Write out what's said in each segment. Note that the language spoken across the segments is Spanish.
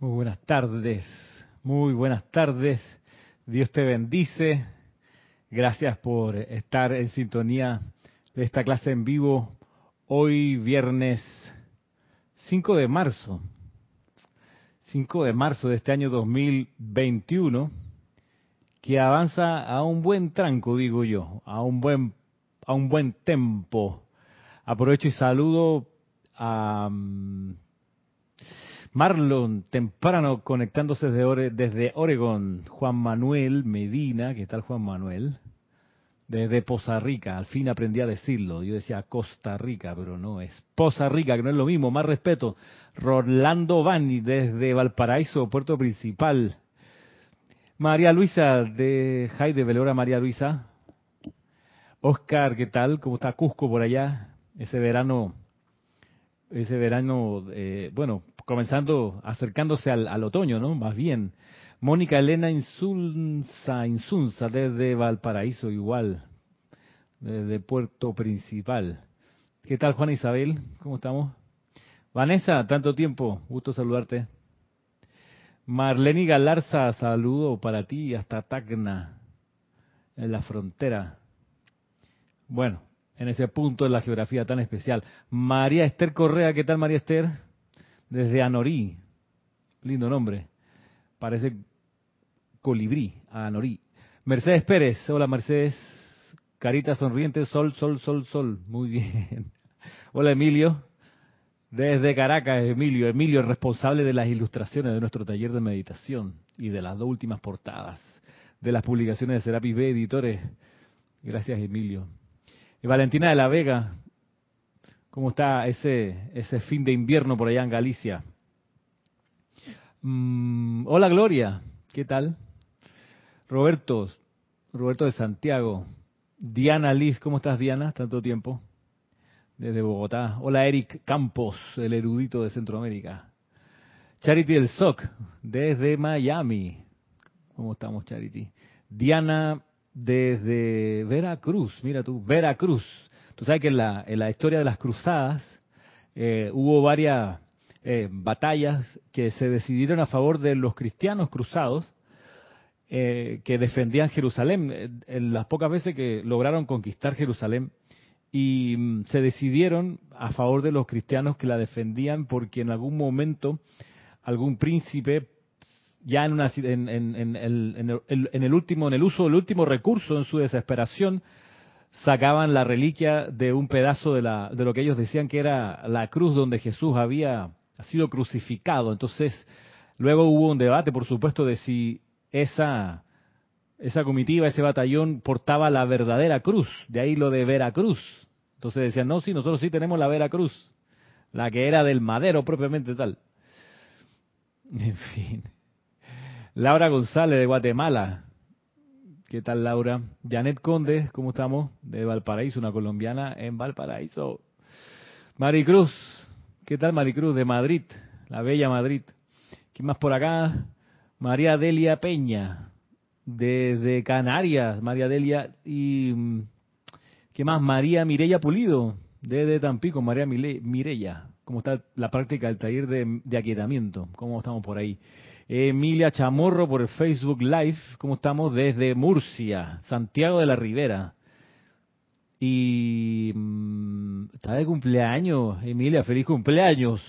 Muy buenas tardes, muy buenas tardes. Dios te bendice. Gracias por estar en sintonía de esta clase en vivo hoy viernes 5 de marzo. 5 de marzo de este año 2021 que avanza a un buen tranco, digo yo, a un buen a un buen tempo. Aprovecho y saludo a mm, Marlon, temprano conectándose desde, desde Oregon. Juan Manuel Medina, ¿qué tal Juan Manuel? Desde Poza Rica, al fin aprendí a decirlo. Yo decía Costa Rica, pero no, es Poza Rica, que no es lo mismo, más respeto. Rolando Bani, desde Valparaíso, puerto principal. María Luisa, de Jaide Velora, María Luisa. Oscar, ¿qué tal? ¿Cómo está Cusco por allá? Ese verano, ese verano, eh, bueno, comenzando, acercándose al, otoño, ¿no? Más bien. Mónica Elena Insunza, Insunza, desde Valparaíso, igual, desde Puerto Principal. ¿Qué tal, Juana Isabel? ¿Cómo estamos? Vanessa, tanto tiempo, gusto saludarte. Marlene Galarza, saludo para ti hasta Tacna, en la frontera. Bueno, en ese punto de la geografía tan especial. María Esther Correa, ¿qué tal María Esther? Desde Anorí, lindo nombre, parece colibrí, Anorí. Mercedes Pérez, hola Mercedes, carita sonriente, sol, sol, sol, sol, muy bien. Hola Emilio, desde Caracas, Emilio, Emilio, responsable de las ilustraciones de nuestro taller de meditación y de las dos últimas portadas de las publicaciones de Serapis B Editores. Gracias Emilio. Y Valentina de la Vega, ¿cómo está ese, ese fin de invierno por allá en Galicia? Mm, hola Gloria, ¿qué tal? Roberto, Roberto de Santiago. Diana Liz, ¿cómo estás Diana? Tanto tiempo. Desde Bogotá. Hola Eric Campos, el erudito de Centroamérica. Charity del SOC, desde Miami. ¿Cómo estamos Charity? Diana desde Veracruz, mira tú, Veracruz. Tú sabes que en la, en la historia de las cruzadas eh, hubo varias eh, batallas que se decidieron a favor de los cristianos cruzados eh, que defendían Jerusalén, en las pocas veces que lograron conquistar Jerusalén, y mm, se decidieron a favor de los cristianos que la defendían porque en algún momento algún príncipe ya en, una, en, en, en, el, en, el, último, en el uso del último recurso, en su desesperación, sacaban la reliquia de un pedazo de, la, de lo que ellos decían que era la cruz donde Jesús había sido crucificado. Entonces, luego hubo un debate, por supuesto, de si esa, esa comitiva, ese batallón portaba la verdadera cruz, de ahí lo de Veracruz. Entonces decían, no, sí, nosotros sí tenemos la Veracruz, la que era del madero propiamente tal. En fin. Laura González de Guatemala. ¿Qué tal, Laura? Janet Conde, ¿cómo estamos? De Valparaíso, una colombiana en Valparaíso. Maricruz, ¿qué tal, Maricruz? De Madrid, la bella Madrid. ¿Quién más por acá? María Delia Peña, desde Canarias, María Delia. ¿Y mm, qué más? María Mirella Pulido, desde Tampico, María Mirella. ¿Cómo está la práctica del taller de, de aquietamiento? ¿Cómo estamos por ahí? Emilia Chamorro por Facebook Live. ¿Cómo estamos? Desde Murcia, Santiago de la Ribera. Y mmm, está de cumpleaños, Emilia, feliz cumpleaños.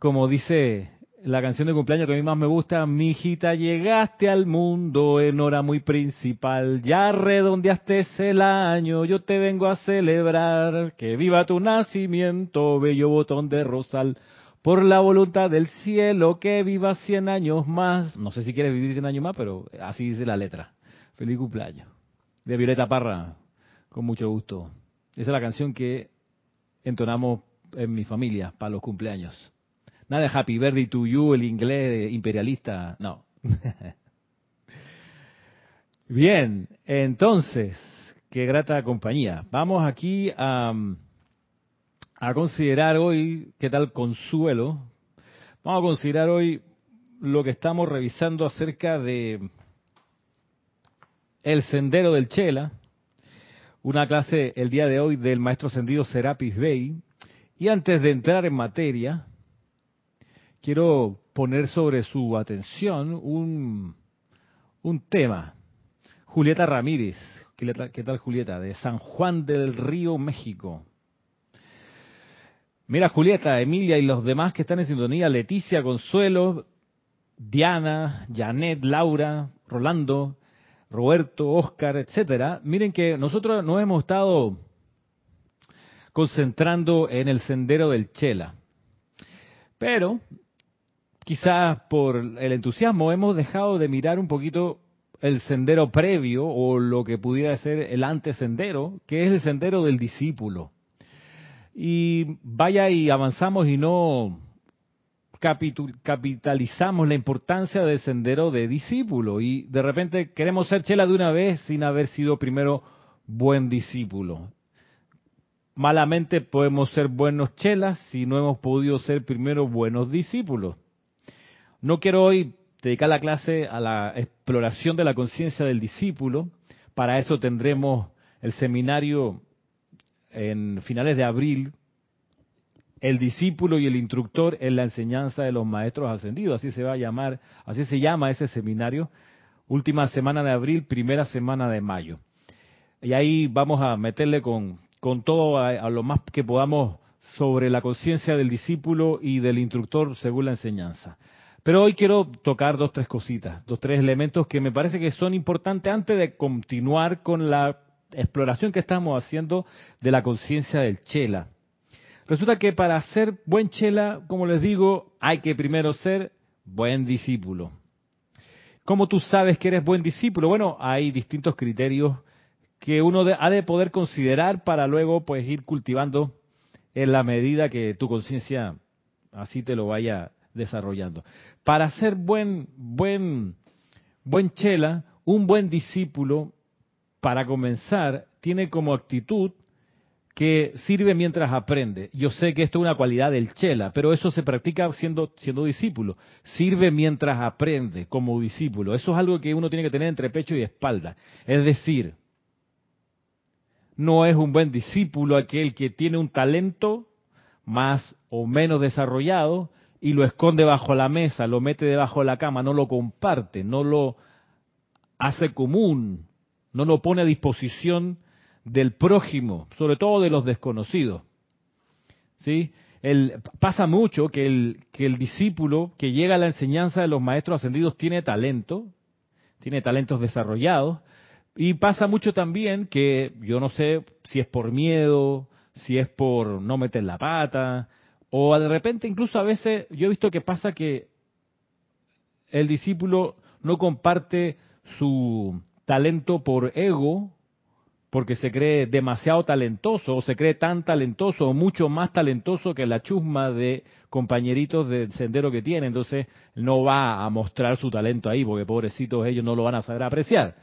Como dice la canción de cumpleaños que a mí más me gusta, mi hijita, llegaste al mundo en hora muy principal, ya redondeaste el año, yo te vengo a celebrar, que viva tu nacimiento, bello botón de rosal por la voluntad del cielo, que viva 100 años más. No sé si quieres vivir 100 años más, pero así dice la letra. Feliz cumpleaños. De Violeta Parra, con mucho gusto. Esa es la canción que entonamos en mi familia para los cumpleaños. Nada de Happy Birthday to You, el inglés imperialista, no. Bien, entonces, qué grata compañía. Vamos aquí a a considerar hoy, ¿qué tal consuelo? Vamos a considerar hoy lo que estamos revisando acerca de el sendero del Chela, una clase el día de hoy del maestro ascendido Serapis Bey. Y antes de entrar en materia, quiero poner sobre su atención un, un tema. Julieta Ramírez, ¿qué tal Julieta? De San Juan del Río, México. Mira Julieta, Emilia y los demás que están en sintonía, Leticia, Consuelo, Diana, Janet, Laura, Rolando, Roberto, Oscar, etcétera. Miren que nosotros nos hemos estado concentrando en el sendero del Chela. Pero quizás por el entusiasmo hemos dejado de mirar un poquito el sendero previo o lo que pudiera ser el antesendero, que es el sendero del discípulo. Y vaya y avanzamos y no capitalizamos la importancia del sendero de discípulo y de repente queremos ser chela de una vez sin haber sido primero buen discípulo malamente podemos ser buenos chelas si no hemos podido ser primero buenos discípulos. No quiero hoy dedicar la clase a la exploración de la conciencia del discípulo. Para eso tendremos el seminario en finales de abril, el discípulo y el instructor en la enseñanza de los maestros ascendidos, así se va a llamar, así se llama ese seminario, última semana de abril, primera semana de mayo. Y ahí vamos a meterle con con todo a, lo más que podamos sobre la conciencia del discípulo y del instructor según la enseñanza. Pero hoy quiero tocar dos, tres cositas, dos, tres elementos que me parece que son importantes antes de continuar con la exploración que estamos haciendo de la conciencia del chela. Resulta que para ser buen chela, como les digo, hay que primero ser buen discípulo. ¿Cómo tú sabes que eres buen discípulo? Bueno, hay distintos criterios que uno ha de poder considerar para luego pues ir cultivando en la medida que tu conciencia así te lo vaya desarrollando. Para ser buen buen buen chela, un buen discípulo para comenzar tiene como actitud que sirve mientras aprende. Yo sé que esto es una cualidad del chela, pero eso se practica siendo, siendo discípulo. Sirve mientras aprende como discípulo. Eso es algo que uno tiene que tener entre pecho y espalda. Es decir, no es un buen discípulo aquel que tiene un talento más o menos desarrollado y lo esconde bajo la mesa, lo mete debajo de la cama, no lo comparte, no lo hace común, no lo pone a disposición del prójimo, sobre todo de los desconocidos. ¿Sí? Pasa mucho que el, que el discípulo que llega a la enseñanza de los maestros ascendidos tiene talento, tiene talentos desarrollados, y pasa mucho también que yo no sé si es por miedo, si es por no meter la pata, o de repente incluso a veces yo he visto que pasa que el discípulo no comparte su talento por ego, porque se cree demasiado talentoso, o se cree tan talentoso, o mucho más talentoso que la chusma de compañeritos del sendero que tiene, entonces no va a mostrar su talento ahí, porque pobrecitos ellos no lo van a saber apreciar.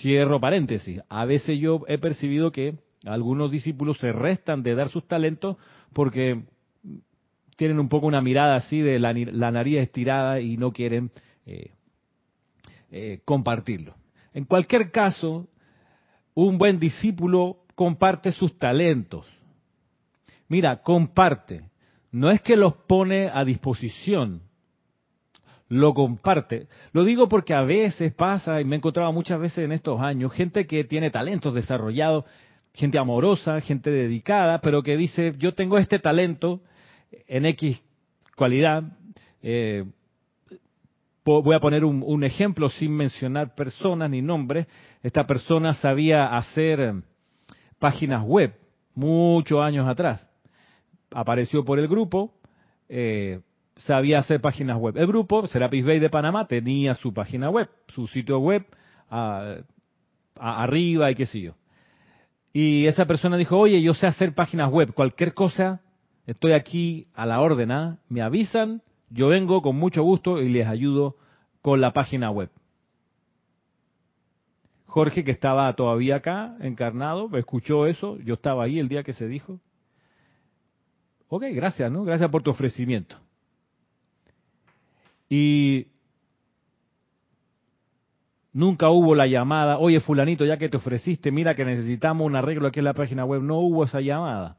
Cierro paréntesis. A veces yo he percibido que algunos discípulos se restan de dar sus talentos porque tienen un poco una mirada así de la, nariz estirada y no quieren eh, eh, compartirlo. En cualquier caso, un buen discípulo comparte sus talentos. Mira, comparte. No es que los pone a disposición, lo comparte. Lo digo porque a veces pasa, y me he encontrado muchas veces en estos años, gente que tiene talentos desarrollados, gente amorosa, gente dedicada, pero que dice, yo tengo este talento en X cualidad. Eh, voy a poner un, ejemplo sin mencionar personas ni nombres. Esta persona sabía hacer páginas web muchos años atrás. Apareció por el grupo, eh, sabía hacer páginas web. El grupo Serapis Bay de Panamá tenía su página web, su sitio web arriba y qué sé yo. Y esa persona dijo, oye, yo sé hacer páginas web, cualquier cosa, estoy aquí a la orden, ¿ah? me avisan, yo vengo con mucho gusto y les ayudo con la página web. Jorge, que estaba todavía acá, encarnado, escuchó eso, yo estaba ahí el día que se dijo. Ok, gracias, ¿no? Gracias por tu ofrecimiento. Y nunca hubo la llamada, oye fulanito, ya que te ofreciste, mira que necesitamos un arreglo aquí en la página web. No hubo esa llamada.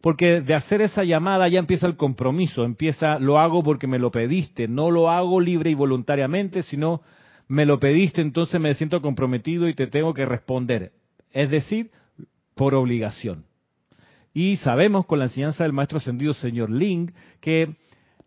Porque de hacer esa llamada ya empieza el compromiso, empieza, lo hago porque me lo pediste, no lo hago libre y voluntariamente, sino me lo pediste, entonces me siento comprometido y te tengo que responder. Es decir, por obligación. Y sabemos con la enseñanza del maestro ascendido señor Ling que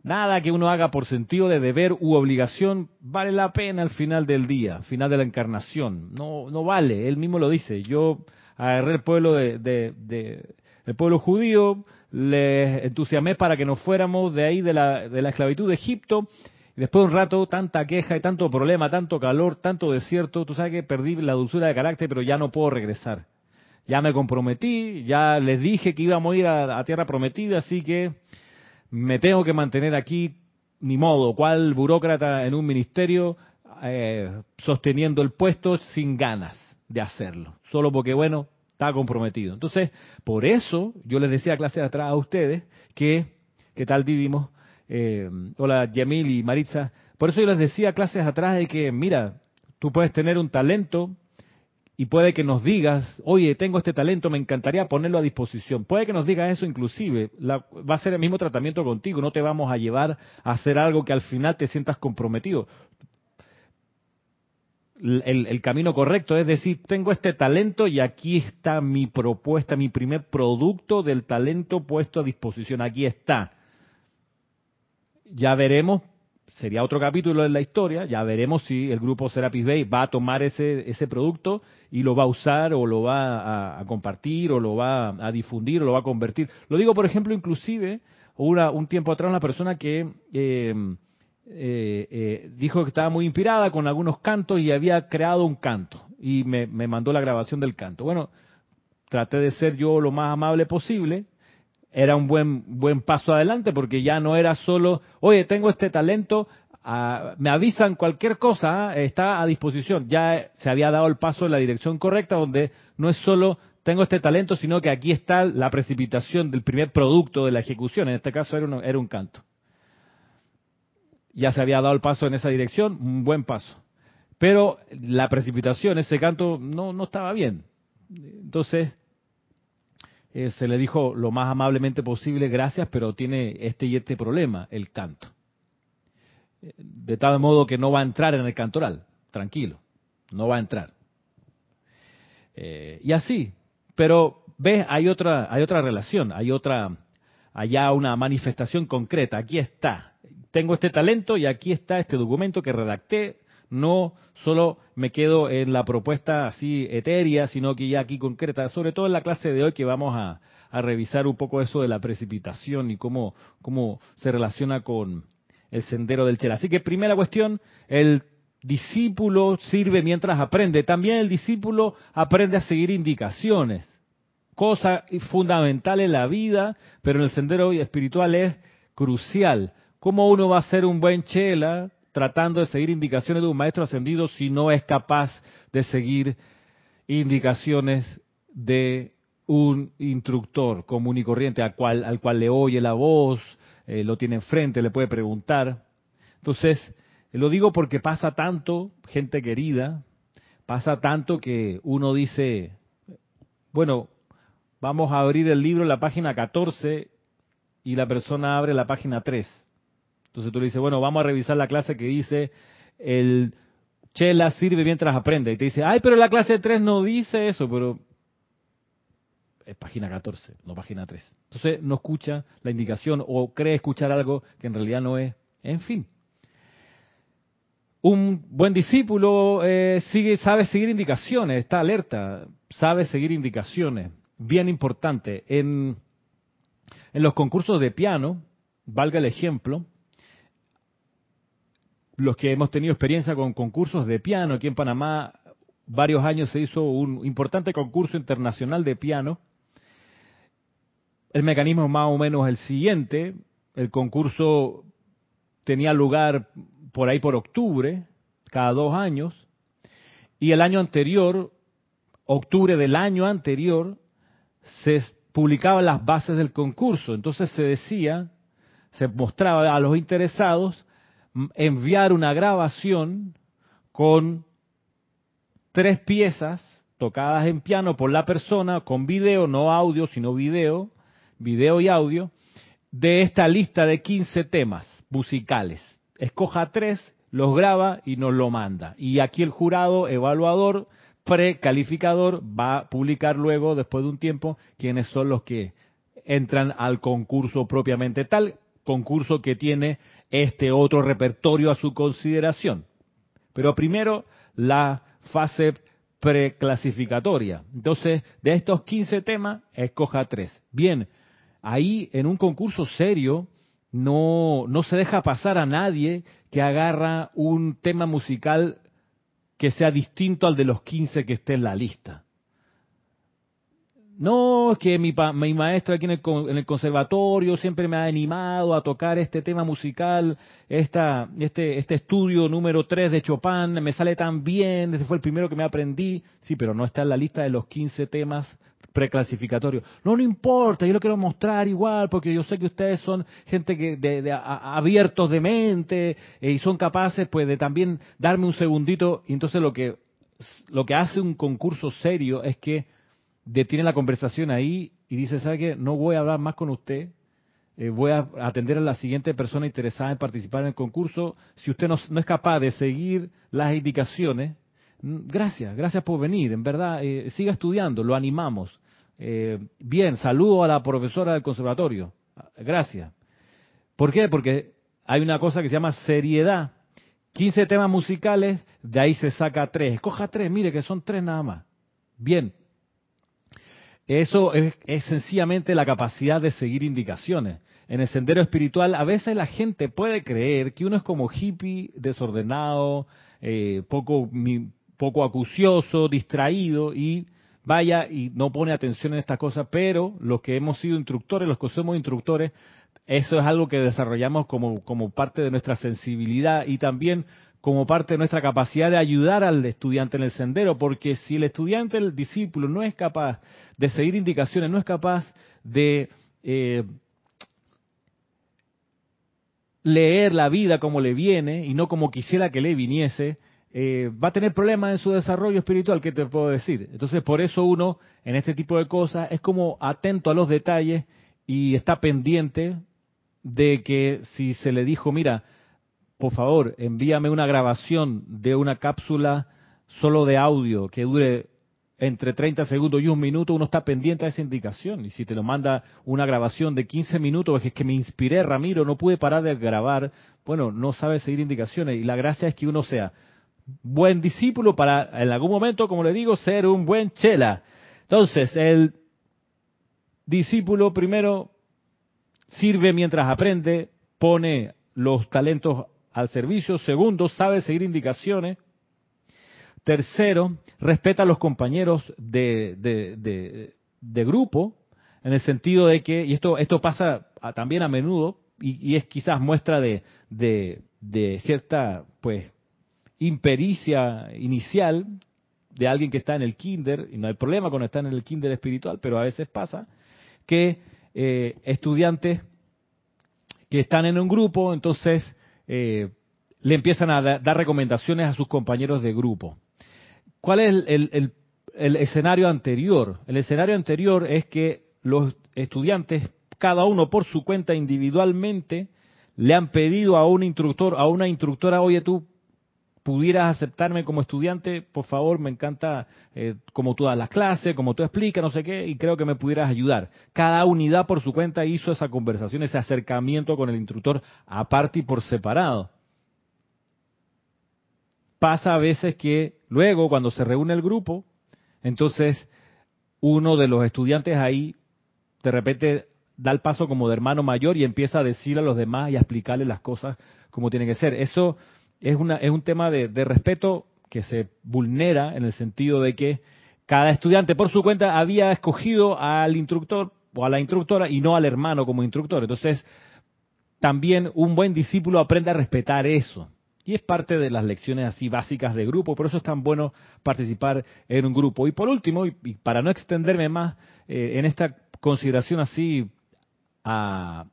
nada que uno haga por sentido de deber u obligación vale la pena al final del día, final de la encarnación. No, no vale, él mismo lo dice. Yo agarré el pueblo de, el pueblo judío, les entusiasmé para que nos fuéramos de ahí de la, de la esclavitud de Egipto. Y después de un rato, tanta queja y tanto problema, tanto calor, tanto desierto, tú sabes que perdí la dulzura de carácter, pero ya no puedo regresar. Ya me comprometí, ya les dije que íbamos a ir a, tierra prometida, así que me tengo que mantener aquí, ni modo, cual burócrata en un ministerio eh, sosteniendo el puesto sin ganas de hacerlo, solo porque, bueno, está comprometido. Entonces, por eso yo les decía clase atrás a ustedes que, ¿qué tal Didimos? Eh, hola Yamil y Maritza. Por eso yo les decía clases atrás de que, mira, tú puedes tener un talento y puede que nos digas, oye, tengo este talento, me encantaría ponerlo a disposición. Puede que nos digas eso inclusive, va a ser el mismo tratamiento contigo, no te vamos a llevar a hacer algo que al final te sientas comprometido. El, camino correcto es decir, tengo este talento y aquí está mi propuesta, mi primer producto del talento puesto a disposición, aquí está ya veremos, sería otro capítulo en la historia, ya veremos si el grupo Serapis Bay va a tomar ese, ese producto y lo va a usar o lo va a, compartir o lo va a difundir o lo va a convertir. Lo digo, por ejemplo, inclusive, una, un tiempo atrás una persona que eh, eh, eh, dijo que estaba muy inspirada con algunos cantos y había creado un canto y me, me mandó la grabación del canto. Bueno, traté de ser yo lo más amable posible era un buen, buen paso adelante porque ya no era solo, oye, tengo este talento, ah, me avisan cualquier cosa, ah, está a disposición. Ya se había dado el paso en la dirección correcta donde no es solo tengo este talento, sino que aquí está la precipitación del primer producto de la ejecución. En este caso era un, era un canto. Ya se había dado el paso en esa dirección, un buen paso. Pero la precipitación, ese canto, no, no estaba bien. Entonces, eh, se le dijo lo más amablemente posible gracias, pero tiene este y este problema, el canto. De tal modo que no va a entrar en el cantoral, tranquilo, no va a entrar. Eh, y así, pero ves, hay otra, hay otra relación, hay otra, allá una manifestación concreta, aquí está. Tengo este talento y aquí está este documento que redacté, no solo me quedo en la propuesta así etérea, sino que ya aquí concreta, sobre todo en la clase de hoy que vamos a, revisar un poco eso de la precipitación y cómo, cómo se relaciona con el sendero del Chela. Así que primera cuestión, el discípulo sirve mientras aprende. También el discípulo aprende a seguir indicaciones, cosa fundamental en la vida, pero en el sendero espiritual es crucial. ¿Cómo uno va a ser un buen chela tratando de seguir indicaciones de un maestro ascendido si no es capaz de seguir indicaciones de un instructor común y corriente al cual, al cual le oye la voz, eh, lo tiene enfrente, le puede preguntar. Entonces, lo digo porque pasa tanto, gente querida, pasa tanto que uno dice, bueno, vamos a abrir el libro en la página 14 y la persona abre la página 3. Entonces tú le dices, bueno, vamos a revisar la clase que dice el chela sirve mientras aprende. Y te dice, ay, pero la clase 3 no dice eso, pero es página 14, no página 3. Entonces no escucha la indicación o cree escuchar algo que en realidad no es. En fin. Un buen discípulo eh, sigue, sabe seguir indicaciones, está alerta, sabe seguir indicaciones. Bien importante. En, en los concursos de piano, valga el ejemplo, los que hemos tenido experiencia con concursos de piano aquí en Panamá, varios años se hizo un importante concurso internacional de piano. El mecanismo más o menos el siguiente. El concurso tenía lugar por ahí por octubre, cada dos años. Y el año anterior, octubre del año anterior, se publicaban las bases del concurso. Entonces se decía, se mostraba a los interesados enviar una grabación con tres piezas tocadas en piano por la persona, con video, no audio, sino video, video y audio, de esta lista de 15 temas musicales. Escoja tres, los graba y nos lo manda. Y aquí el jurado evaluador precalificador va a publicar luego, después de un tiempo, quiénes son los que entran al concurso propiamente tal, concurso que tiene este otro repertorio a su consideración. Pero primero la fase preclasificatoria. Entonces, de estos 15 temas, escoja tres. Bien, ahí en un concurso serio no, no se deja pasar a nadie que agarra un tema musical que sea distinto al de los 15 que esté en la lista. No, que mi, mi maestro aquí en el, en el, conservatorio siempre me ha animado a tocar este tema musical, esta, este, este estudio número 3 de Chopin, me sale tan bien, ese fue el primero que me aprendí. Sí, pero no está en la lista de los 15 temas preclasificatorios. No, no importa, yo lo quiero mostrar igual, porque yo sé que ustedes son gente que de, abiertos de mente eh, y son capaces pues de también darme un segundito. Y entonces lo que, lo que hace un concurso serio es que detiene la conversación ahí y dice, ¿sabe qué? No voy a hablar más con usted, eh, voy a atender a la siguiente persona interesada en participar en el concurso. Si usted no, es capaz de seguir las indicaciones, mm, gracias, gracias por venir, en verdad, eh, siga estudiando, lo animamos. Eh, bien, saludo a la profesora del conservatorio, gracias. ¿Por qué? Porque hay una cosa que se llama seriedad. 15 temas musicales, de ahí se saca tres. Escoja tres, mire que son tres nada más. Bien, eso es, sencillamente la capacidad de seguir indicaciones. En el sendero espiritual, a veces la gente puede creer que uno es como hippie, desordenado, eh, poco, poco acucioso, distraído y vaya y no pone atención en estas cosas, pero los que hemos sido instructores, los que somos instructores, eso es algo que desarrollamos como, como parte de nuestra sensibilidad y también como parte de nuestra capacidad de ayudar al estudiante en el sendero, porque si el estudiante, el discípulo, no es capaz de seguir indicaciones, no es capaz de eh, leer la vida como le viene y no como quisiera que le viniese, eh, va a tener problemas en su desarrollo espiritual, ¿qué te puedo decir? Entonces, por eso uno, en este tipo de cosas, es como atento a los detalles y está pendiente de que si se le dijo, mira, por favor, envíame una grabación de una cápsula solo de audio que dure entre 30 segundos y un minuto, uno está pendiente a esa indicación. Y si te lo manda una grabación de 15 minutos, es que me inspiré, Ramiro, no pude parar de grabar, bueno, no sabe seguir indicaciones. Y la gracia es que uno sea buen discípulo para, en algún momento, como le digo, ser un buen chela. Entonces, el discípulo primero sirve mientras aprende, pone los talentos al servicio. Segundo, sabe seguir indicaciones. Tercero, respeta a los compañeros de, de, grupo, en el sentido de que, y esto, esto pasa también a menudo, y, es quizás muestra de, de, cierta, pues, impericia inicial de alguien que está en el kinder, y no hay problema con estar en el kinder espiritual, pero a veces pasa, que eh, estudiantes que están en un grupo, entonces eh, le empiezan a dar recomendaciones a sus compañeros de grupo. ¿Cuál es el, escenario anterior? El escenario anterior es que los estudiantes, cada uno por su cuenta individualmente, le han pedido a un instructor, a una instructora, oye, tú pudieras aceptarme como estudiante, por favor, me encanta eh, como tú das las clases, como tú explicas, no sé qué, y creo que me pudieras ayudar. Cada unidad por su cuenta hizo esa conversación, ese acercamiento con el instructor aparte y por separado. Pasa a veces que luego, cuando se reúne el grupo, entonces uno de los estudiantes ahí de repente da el paso como de hermano mayor y empieza a decir a los demás y a explicarles las cosas como tienen que ser. Eso es, una, es un tema de, respeto que se vulnera en el sentido de que cada estudiante por su cuenta había escogido al instructor o a la instructora y no al hermano como instructor. Entonces, también un buen discípulo aprende a respetar eso. Y es parte de las lecciones así básicas de grupo, por eso es tan bueno participar en un grupo. Y por último, y, para no extenderme más eh, en esta consideración así a,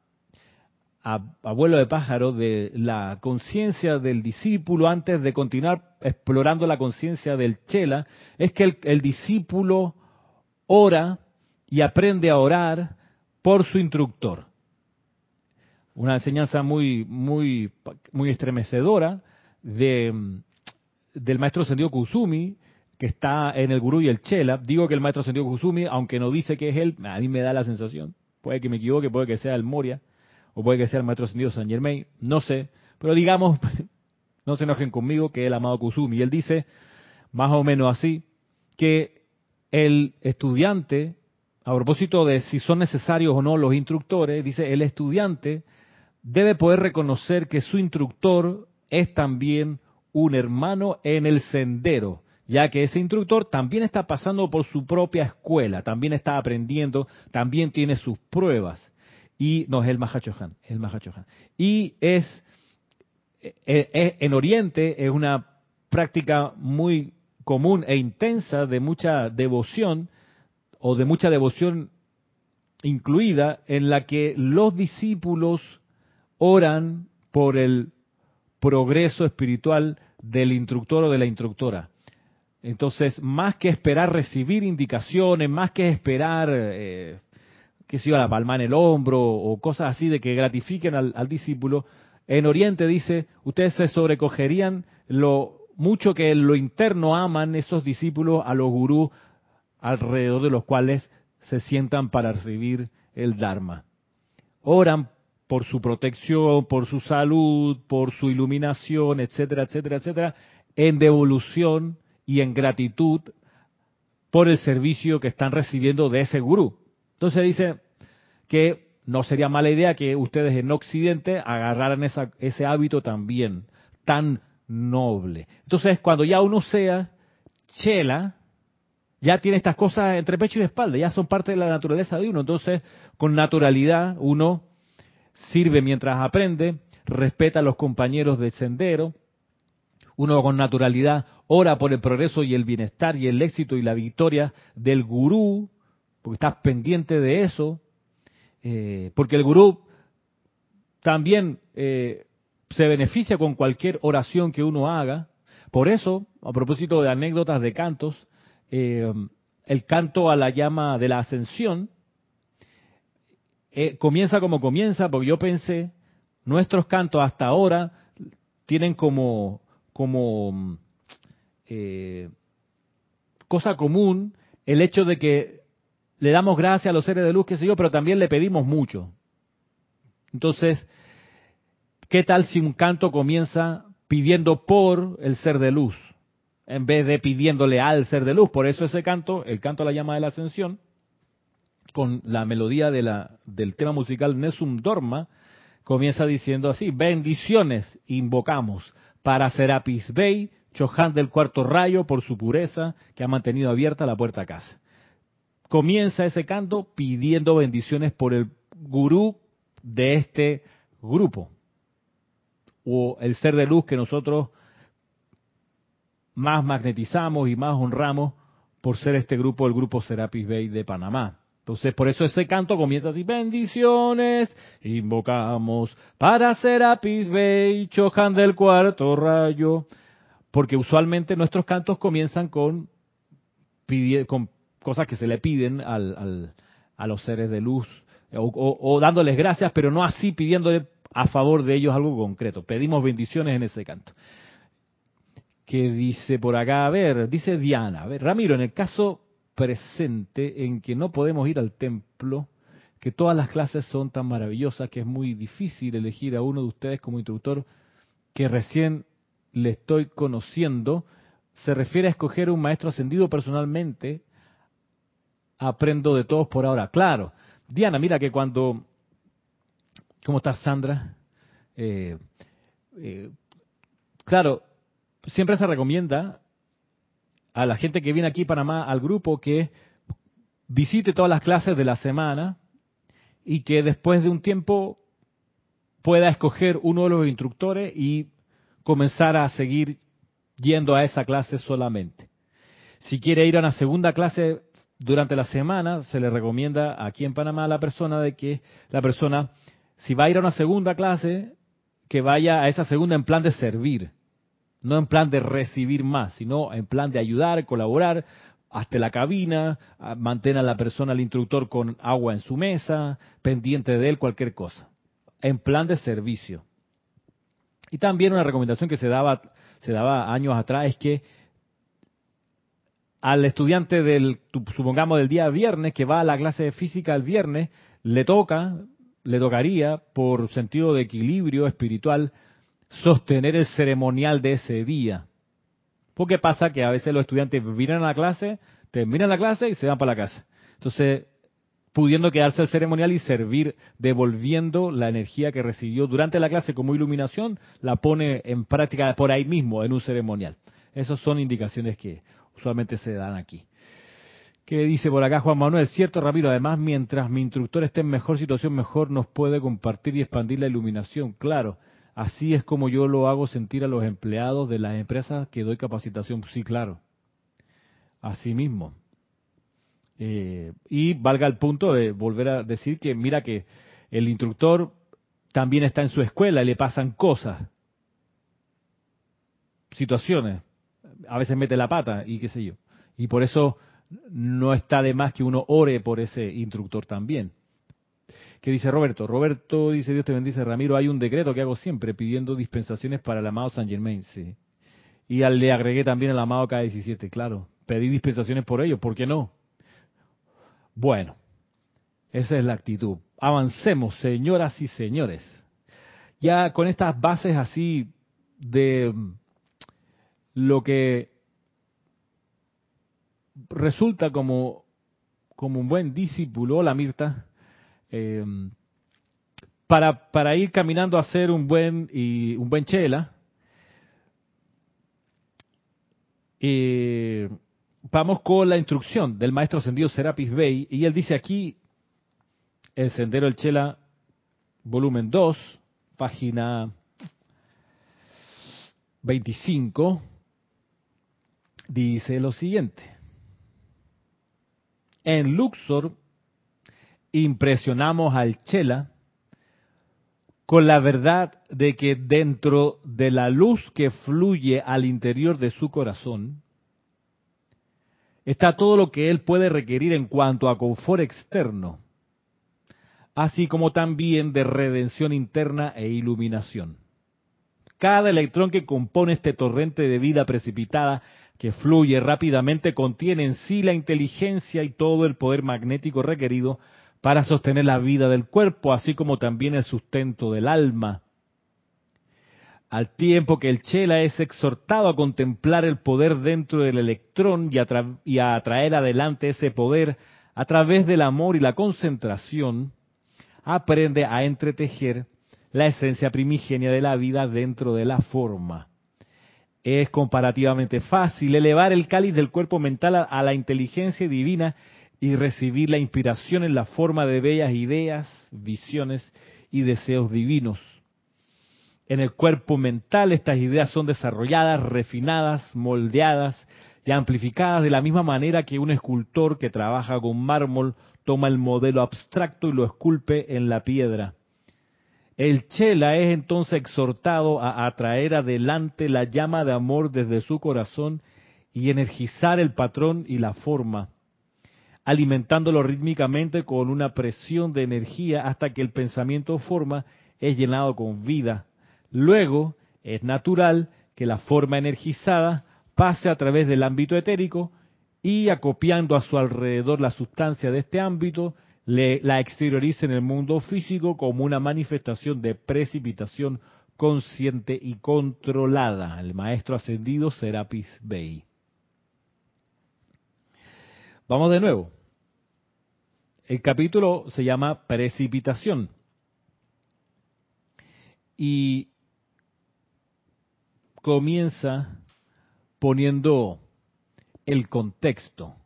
abuelo de pájaro de la conciencia del discípulo antes de continuar explorando la conciencia del chela, es que el, discípulo ora y aprende a orar por su instructor. Una enseñanza muy, muy, muy estremecedora de, del maestro Sendio Kusumi, que está en el Gurú y el Chela. Digo que el maestro Sendio Kusumi, aunque no dice que es él, a mí me da la sensación. Puede que me equivoque, puede que sea el Moria, o puede que sea el maestro Sendio San Germain, no sé. Pero digamos, no se enojen conmigo, que es el amado Kusumi. Y él dice, más o menos así, que el estudiante, a propósito de si son necesarios o no los instructores, dice, el estudiante debe poder reconocer que su instructor es también un hermano en el sendero, ya que ese instructor también está pasando por su propia escuela, también está aprendiendo, también tiene sus pruebas. Y no es el Mahachohan, el Mahachohan. Y es, eh, eh, en Oriente es una práctica muy común e intensa de mucha devoción o de mucha devoción incluida en la que los discípulos oran por el progreso espiritual del instructor o de la instructora. Entonces, más que esperar recibir indicaciones, más que esperar, eh, que se la palma en el hombro o cosas así de que gratifiquen al, al discípulo, en Oriente dice, ustedes se sobrecogerían lo mucho que en lo interno aman esos discípulos a los gurús alrededor de los cuales se sientan para recibir el Dharma. Oran por su protección, por su salud, por su iluminación, etcétera, etcétera, etcétera, en devolución y en gratitud por el servicio que están recibiendo de ese gurú. Entonces dice que no sería mala idea que ustedes en Occidente agarraran ese hábito también, tan noble. Entonces, cuando ya uno sea chela, ya tiene estas cosas entre pecho y espalda, ya son parte de la naturaleza de uno. Entonces, con naturalidad, uno sirve mientras aprende, respeta a los compañeros del sendero, uno con naturalidad ora por el progreso y el bienestar y el éxito y la victoria del gurú, porque estás pendiente de eso, eh, porque el gurú también eh, se beneficia con cualquier oración que uno haga. Por eso, a propósito de anécdotas de cantos, eh, el canto a la llama de la ascensión comienza como comienza, porque yo pensé, nuestros cantos hasta ahora tienen como, como cosa común el hecho de que le damos gracias a los seres de luz, qué sé yo, pero también le pedimos mucho. Entonces, ¿qué tal si un canto comienza pidiendo por el ser de luz, en vez de pidiéndole al ser de luz? Por eso ese canto, el canto a la llama de la ascensión, con la melodía de la, del tema musical Nesum Dorma, comienza diciendo así, bendiciones invocamos para Serapis Bey, Chohan del cuarto rayo por su pureza que ha mantenido abierta la puerta a casa. Comienza ese canto pidiendo bendiciones por el gurú de este grupo, o el ser de luz que nosotros más magnetizamos y más honramos por ser este grupo, el grupo Serapis Bay de Panamá. Entonces, por eso ese canto comienza así, bendiciones, invocamos para Serapis Bey, Chohan del cuarto rayo, porque usualmente nuestros cantos comienzan con, con cosas que se le piden al, a los seres de luz, o, dándoles gracias, pero no así pidiéndole a favor de ellos algo concreto. Pedimos bendiciones en ese canto. Que dice por acá, a ver, dice Diana, Ramiro, en el caso presente en que no podemos ir al templo, que todas las clases son tan maravillosas que es muy difícil elegir a uno de ustedes como instructor que recién le estoy conociendo. Se refiere a escoger un maestro ascendido personalmente. Aprendo de todos por ahora. Claro, Diana, mira que cuando... ¿Cómo estás, Sandra? Eh, eh, claro, siempre se recomienda a la gente que viene aquí Panamá, al grupo, que visite todas las clases de la semana y que después de un tiempo pueda escoger uno de los instructores y comenzar a seguir yendo a esa clase solamente. Si quiere ir a una segunda clase durante la semana, se le recomienda aquí en Panamá a la persona de que la persona, si va a ir a una segunda clase, que vaya a esa segunda en plan de servir no en plan de recibir más, sino en plan de ayudar, colaborar, hasta la cabina, mantén a la persona, al instructor con agua en su mesa, pendiente de él, cualquier cosa, en plan de servicio. Y también una recomendación que se daba, se daba años atrás es que al estudiante del, supongamos, del día viernes, que va a la clase de física el viernes, le toca, le tocaría, por sentido de equilibrio espiritual, sostener el ceremonial de ese día. Porque pasa que a veces los estudiantes vienen a la clase, terminan la clase y se van para la casa. Entonces, pudiendo quedarse el ceremonial y servir devolviendo la energía que recibió durante la clase como iluminación, la pone en práctica por ahí mismo en un ceremonial. Esas son indicaciones que usualmente se dan aquí. ¿Qué dice por acá Juan Manuel? Cierto, Ramiro. Además, mientras mi instructor esté en mejor situación, mejor nos puede compartir y expandir la iluminación. Claro, así es como yo lo hago sentir a los empleados de las empresas que doy capacitación. Sí, claro. Así mismo. Eh, y valga el punto de volver a decir que mira que el instructor también está en su escuela y le pasan cosas, situaciones. A veces mete la pata y qué sé yo. Y por eso no está de más que uno ore por ese instructor también. ¿Qué dice Roberto? Roberto dice, Dios te bendice, Ramiro, hay un decreto que hago siempre pidiendo dispensaciones para el amado San Germain, sí. Y al, le agregué también el amado K17, claro. Pedí dispensaciones por ellos, ¿por qué no? Bueno, esa es la actitud. Avancemos, señoras y señores. Ya con estas bases así de lo que resulta como, como un buen discípulo, la Mirta, eh, para, para ir caminando a ser un buen y un buen chela, eh, vamos con la instrucción del maestro ascendido Serapis Bey, y él dice aquí, el Sendero del Chela, volumen 2, página 25, dice lo siguiente. En Luxor impresionamos al Chela con la verdad de que dentro de la luz que fluye al interior de su corazón, está todo lo que él puede requerir en cuanto a confort externo, así como también de redención interna e iluminación. Cada electrón que compone este torrente de vida precipitada que fluye rápidamente contiene en sí la inteligencia y todo el poder magnético requerido para sostener la vida del cuerpo, así como también el sustento del alma al tiempo que el Chela es exhortado a contemplar el poder dentro del electrón y a, atraer adelante ese poder a través del amor y la concentración, aprende a entretejer la esencia primigenia de la vida dentro de la forma. Es comparativamente fácil elevar el cáliz del cuerpo mental a la inteligencia divina y recibir la inspiración en la forma de bellas ideas, visiones y deseos divinos en el cuerpo mental estas ideas son desarrolladas, refinadas, moldeadas y amplificadas de la misma manera que un escultor que trabaja con mármol toma el modelo abstracto y lo esculpe en la piedra. El Chela es entonces exhortado a atraer adelante la llama de amor desde su corazón y energizar el patrón y la forma, alimentándolo rítmicamente con una presión de energía hasta que el pensamiento forma es llenado con vida, Luego, es natural que la forma energizada pase a través del ámbito etérico y acopiando a su alrededor la sustancia de este ámbito, la exteriorice en el mundo físico como una manifestación de precipitación consciente y controlada. El maestro ascendido Serapis Bey. Vamos de nuevo. El capítulo se llama Precipitación. Y comienza poniendo el contexto.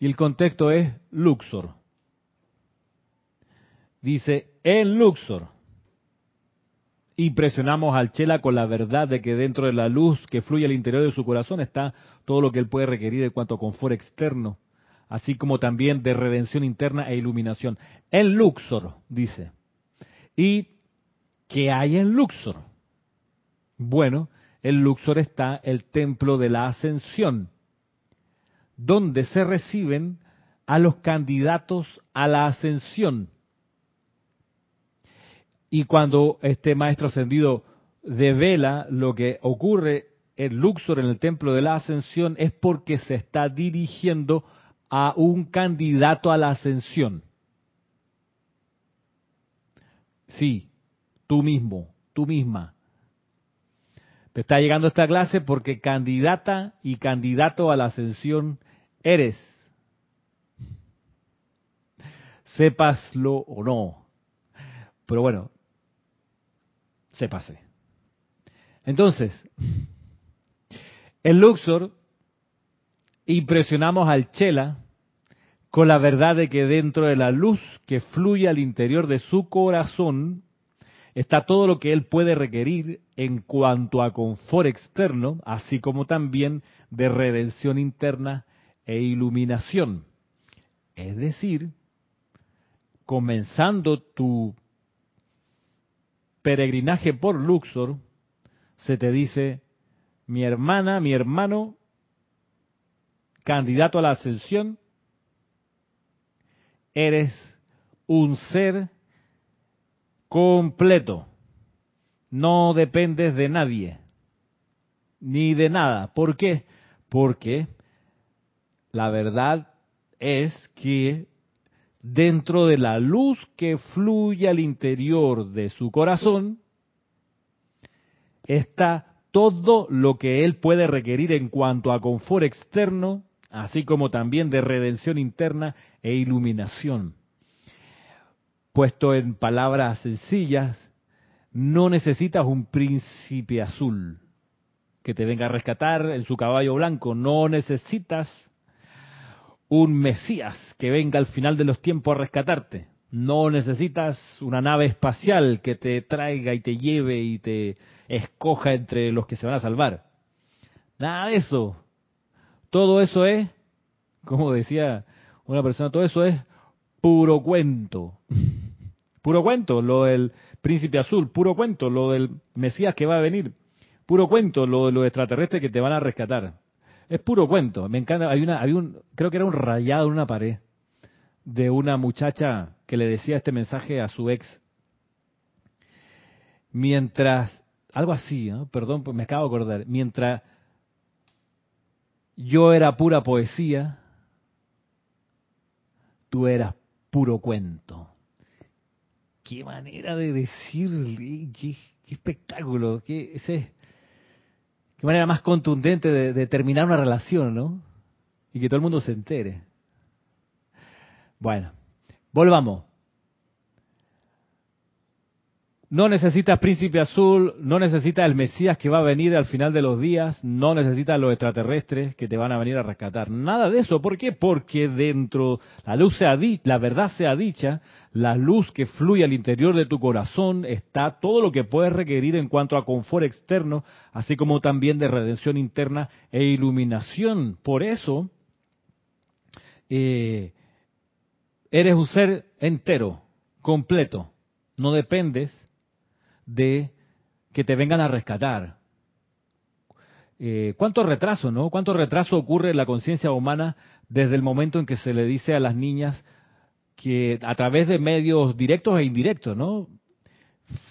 Y el contexto es Luxor. Dice, en Luxor impresionamos al Chela con la verdad de que dentro de la luz que fluye al interior de su corazón está todo lo que él puede requerir en cuanto a confort externo, así como también de redención interna e iluminación. En Luxor, dice. ¿Y qué hay en Luxor? Bueno, en Luxor está el templo de la ascensión, donde se reciben a los candidatos a la ascensión. Y cuando este maestro ascendido devela lo que ocurre en Luxor en el templo de la ascensión es porque se está dirigiendo a un candidato a la ascensión. Sí, tú mismo, tú misma. Te está llegando esta clase porque candidata y candidato a la ascensión eres. Sépaslo o no. Pero bueno, sépase. Entonces, en Luxor impresionamos al Chela con la verdad de que dentro de la luz que fluye al interior de su corazón está todo lo que él puede requerir en cuanto a confort externo, así como también de redención interna e iluminación. Es decir, comenzando tu peregrinaje por Luxor, se te dice, mi hermana, mi hermano, candidato a la ascensión, eres un ser completo. No dependes de nadie, ni de nada. ¿Por qué? Porque la verdad es que dentro de la luz que fluye al interior de su corazón, está todo lo que él puede requerir en cuanto a confort externo así como también de redención interna e iluminación. Puesto en palabras sencillas, no necesitas un príncipe azul que te venga a rescatar en su caballo blanco, no necesitas un Mesías que venga al final de los tiempos a rescatarte. No necesitas una nave espacial que te traiga y te lleve y te escoja entre los que se van a salvar. Nada de eso. Todo eso es, como decía una persona, todo eso es puro cuento. puro cuento, lo del príncipe azul, puro cuento, lo del Mesías que va a venir, puro cuento, lo de los extraterrestres que te van a rescatar. Es puro cuento. Me encanta, hay una, había un, creo que era un rayado en una pared de una muchacha que le decía este mensaje a su ex. Mientras, algo así, perdón, pues me acabo de acordar, mientras yo era pura poesía, tú eras puro cuento. Qué manera de decirle, qué, espectáculo, qué, ese, qué manera más contundente de, de terminar una relación, ¿no? Y que todo el mundo se entere. Bueno, volvamos. No necesitas príncipe azul, no necesitas el Mesías que va a venir al final de los días, no necesitas los extraterrestres que te van a venir a rescatar. Nada de eso. ¿Por qué? Porque dentro, la luz sea la verdad sea dicha, la luz que fluye al interior de tu corazón está todo lo que puedes requerir en cuanto a confort externo, así como también de redención interna e iluminación. Por eso, eh, eres un ser entero, completo. No dependes de que te vengan a rescatar. Eh, ¿Cuánto retraso, no? ¿Cuánto retraso ocurre en la conciencia humana desde el momento en que se le dice a las niñas que a través de medios directos e indirectos, ¿no?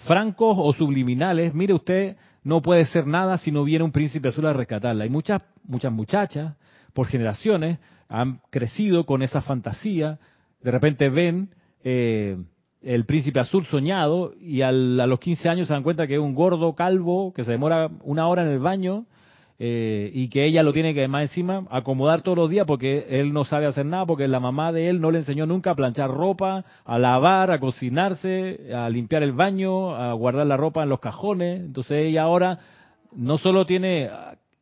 Francos o subliminales, mire usted, no puede ser nada si no viene un príncipe azul a rescatarla. Hay muchas, muchas muchachas, por generaciones, han crecido con esa fantasía, de repente ven eh, el príncipe azul soñado y a los 15 años se dan cuenta que es un gordo calvo que se demora una hora en el baño eh, y que ella lo tiene que más encima acomodar todos los días porque él no sabe hacer nada porque la mamá de él no le enseñó nunca a planchar ropa, a lavar, a cocinarse, a limpiar el baño, a guardar la ropa en los cajones. Entonces ella ahora no solo tiene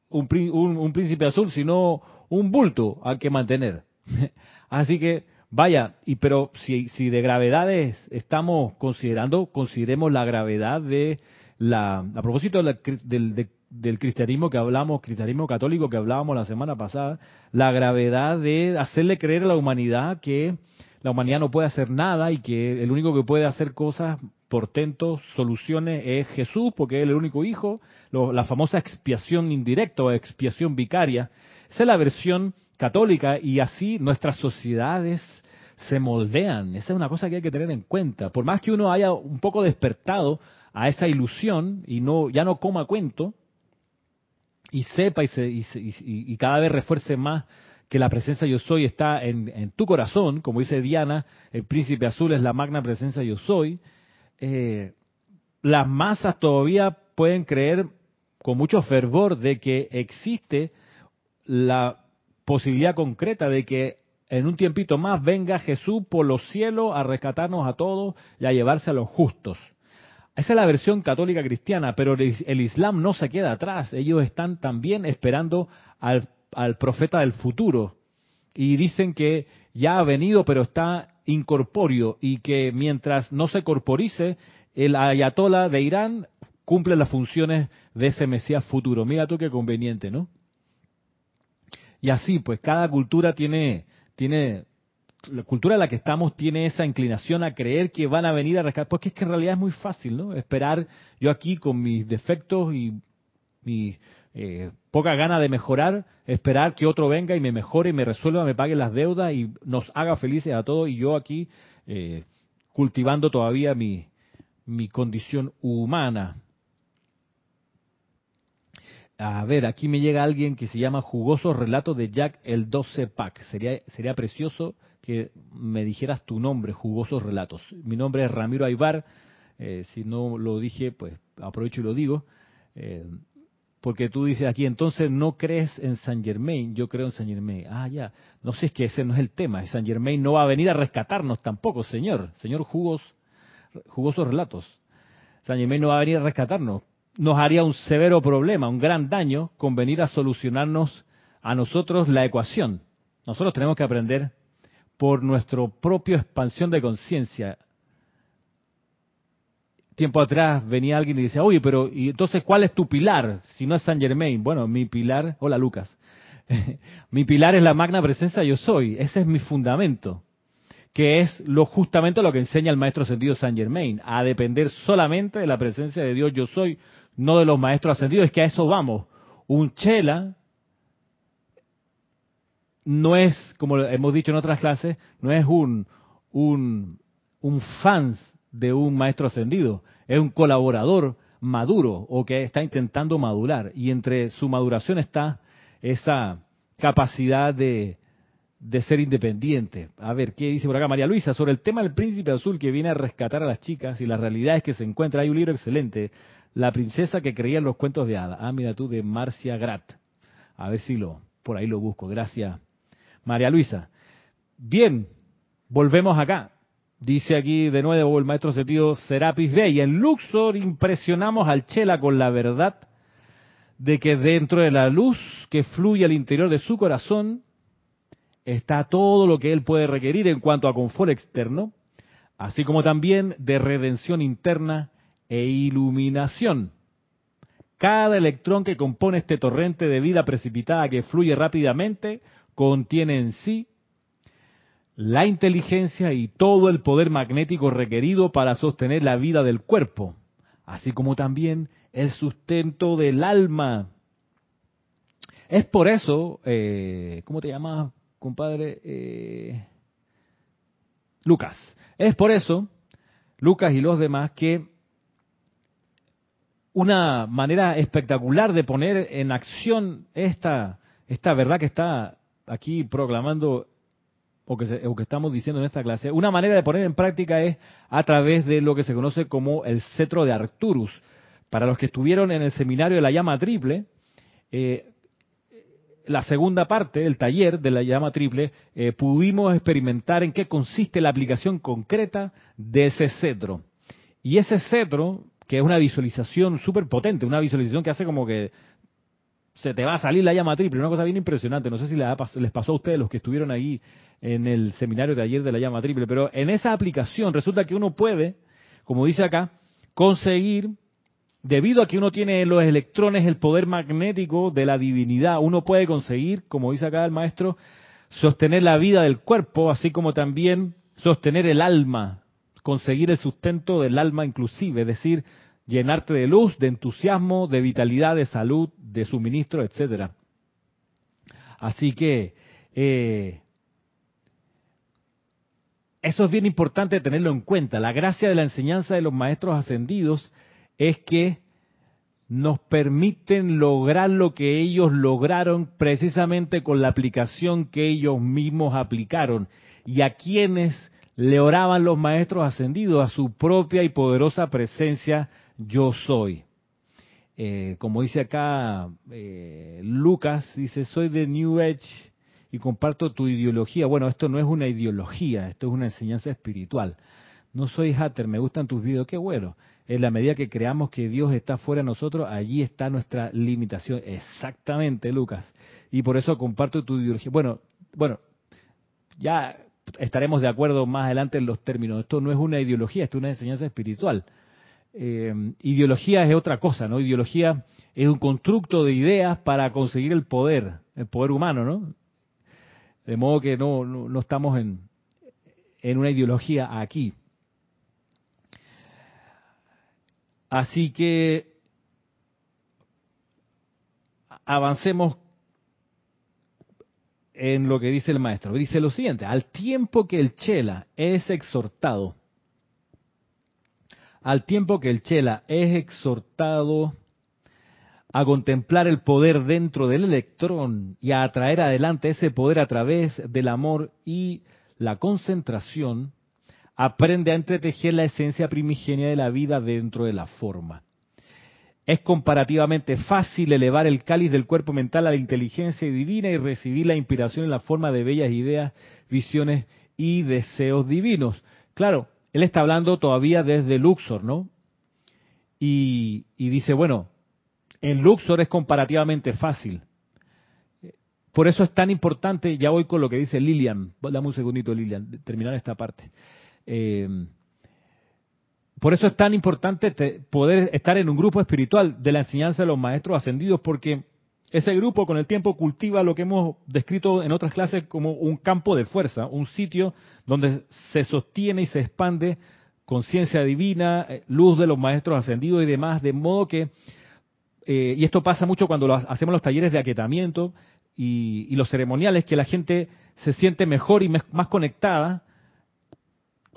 un, un príncipe azul, sino un bulto al que mantener. Así que Vaya, y pero si, si de gravedades estamos considerando, consideremos la gravedad de la, a propósito del, del cristianismo que hablamos, cristianismo católico que hablábamos la semana pasada, la gravedad de hacerle creer a la humanidad que la humanidad no puede hacer nada y que el único que puede hacer cosas, portentos, soluciones es Jesús, porque es el único hijo, la famosa expiación indirecta o expiación vicaria. Esa es la versión católica y así nuestras sociedades se moldean. Esa es una cosa que hay que tener en cuenta. Por más que uno haya un poco despertado a esa ilusión y no ya no coma cuento y sepa y, se, y, cada vez refuerce más que la presencia yo soy está en, tu corazón, como dice Diana, el príncipe azul es la magna presencia yo soy, eh, las masas todavía pueden creer con mucho fervor de que existe la posibilidad concreta de que en un tiempito más venga Jesús por los cielos a rescatarnos a todos y a llevarse a los justos. Esa es la versión católica cristiana, pero el Islam no se queda atrás. Ellos están también esperando al, profeta del futuro. Y dicen que ya ha venido, pero está incorpóreo y que mientras no se corporice, el ayatollah de Irán cumple las funciones de ese Mesías futuro. Mira tú qué conveniente, ¿no? Y así, pues cada cultura tiene, tiene, la cultura en la que estamos tiene esa inclinación a creer que van a venir a rescatar, porque es que en realidad es muy fácil, ¿no? Esperar yo aquí con mis defectos y mi eh, poca gana de mejorar, esperar que otro venga y me mejore, me resuelva, me pague las deudas y nos haga felices a todos y yo aquí eh, cultivando todavía mi, mi condición humana. A ver, aquí me llega alguien que se llama Jugosos Relatos de Jack el 12 Pack. Sería, sería precioso que me dijeras tu nombre, Jugosos Relatos. Mi nombre es Ramiro Aybar. Eh, si no lo dije, pues aprovecho y lo digo. Eh, porque tú dices aquí, entonces no crees en San Germain, yo creo en San Germain. Ah, ya, no sé, es que ese no es el tema. San Germain no va a venir a rescatarnos tampoco, señor. Señor Jugos, Jugosos Relatos. San Germain no va a venir a rescatarnos nos haría un severo problema, un gran daño con venir a solucionarnos a nosotros la ecuación. Nosotros tenemos que aprender por nuestra propia expansión de conciencia. Tiempo atrás venía alguien y decía, oye, pero ¿y entonces cuál es tu pilar? Si no es San Germain. Bueno, mi pilar, hola Lucas, mi pilar es la magna presencia yo soy, ese es mi fundamento, que es lo justamente lo que enseña el maestro sentido San Germain, a depender solamente de la presencia de Dios yo soy, no de los maestros ascendidos, es que a eso vamos. Un chela no es, como hemos dicho en otras clases, no es un, un, un fans de un maestro ascendido, es un colaborador maduro o que está intentando madurar. Y entre su maduración está esa capacidad de, de ser independiente. A ver, ¿qué dice por acá María Luisa? Sobre el tema del príncipe azul que viene a rescatar a las chicas y las realidades que se encuentra. Hay un libro excelente la princesa que creía en los cuentos de hadas. Ah, mira tú, de Marcia Grat. A ver si lo, por ahí lo busco. Gracias, María Luisa. Bien, volvemos acá. Dice aquí de nuevo el maestro sentido Serapis y En Luxor impresionamos al Chela con la verdad de que dentro de la luz que fluye al interior de su corazón está todo lo que él puede requerir en cuanto a confort externo, así como también de redención interna e iluminación. Cada electrón que compone este torrente de vida precipitada que fluye rápidamente contiene en sí la inteligencia y todo el poder magnético requerido para sostener la vida del cuerpo, así como también el sustento del alma. Es por eso, eh, ¿cómo te llamas, compadre? Eh, Lucas. Es por eso, Lucas y los demás, que una manera espectacular de poner en acción esta, esta verdad que está aquí proclamando o que, o que estamos diciendo en esta clase. Una manera de poner en práctica es a través de lo que se conoce como el cetro de Arcturus. Para los que estuvieron en el seminario de la llama triple, eh, la segunda parte, el taller de la llama triple, eh, pudimos experimentar en qué consiste la aplicación concreta de ese cetro. Y ese cetro que es una visualización súper potente, una visualización que hace como que se te va a salir la llama triple, una cosa bien impresionante. No sé si les pasó a ustedes, los que estuvieron ahí en el seminario de ayer de la llama triple, pero en esa aplicación resulta que uno puede, como dice acá, conseguir, debido a que uno tiene los electrones, el poder magnético de la divinidad, uno puede conseguir, como dice acá el maestro, sostener la vida del cuerpo, así como también sostener el alma conseguir el sustento del alma inclusive, es decir, llenarte de luz, de entusiasmo, de vitalidad, de salud, de suministro, etcétera. Así que Eh, eso es bien importante tenerlo en cuenta. La gracia de la enseñanza de los maestros ascendidos es que nos permiten lograr lo que ellos lograron precisamente con la aplicación que ellos mismos aplicaron. Y a quienes le oraban los maestros ascendidos, a su propia y poderosa presencia, yo soy. Eh, como dice acá eh, Lucas, dice, soy de New Age y comparto tu ideología. Bueno, esto no es una ideología, esto es una enseñanza espiritual. No soy hater, me gustan tus videos, qué bueno. En la medida que creamos que Dios está fuera de nosotros, allí está nuestra limitación. Exactamente, Lucas. Y por eso comparto tu ideología. Bueno, bueno, ya estaremos de acuerdo más adelante en los términos. Esto no es una ideología, esto es una enseñanza espiritual. Eh, ideología es otra cosa, ¿no? Ideología es un constructo de ideas para conseguir el poder, el poder humano, ¿no? De modo que no, no, estamos en, en una ideología aquí. Así que avancemos en lo que dice el maestro. Dice lo siguiente, al tiempo que el Chela es exhortado, al tiempo que el Chela es exhortado a contemplar el poder dentro del electrón y a atraer adelante ese poder a través del amor y la concentración, aprende a entretejer la esencia primigenia de la vida dentro de la forma. Es comparativamente fácil elevar el cáliz del cuerpo mental a la inteligencia divina y recibir la inspiración en la forma de bellas ideas, visiones y deseos divinos. Claro, él está hablando todavía desde Luxor, ¿no? Y, dice, bueno, en Luxor es comparativamente fácil. Por eso es tan importante, ya voy con lo que dice Lilian, dame un segundito Lilian, terminar esta parte. Eh, por eso es tan importante poder estar en un grupo espiritual de la enseñanza de los maestros ascendidos, porque ese grupo con el tiempo cultiva lo que hemos descrito en otras clases como un campo de fuerza, un sitio donde se sostiene y se expande conciencia divina, eh, luz de los maestros ascendidos y demás, de modo que eh, y esto pasa mucho cuando hacemos los talleres de aquietamiento y, los ceremoniales, que la gente se siente mejor y más conectada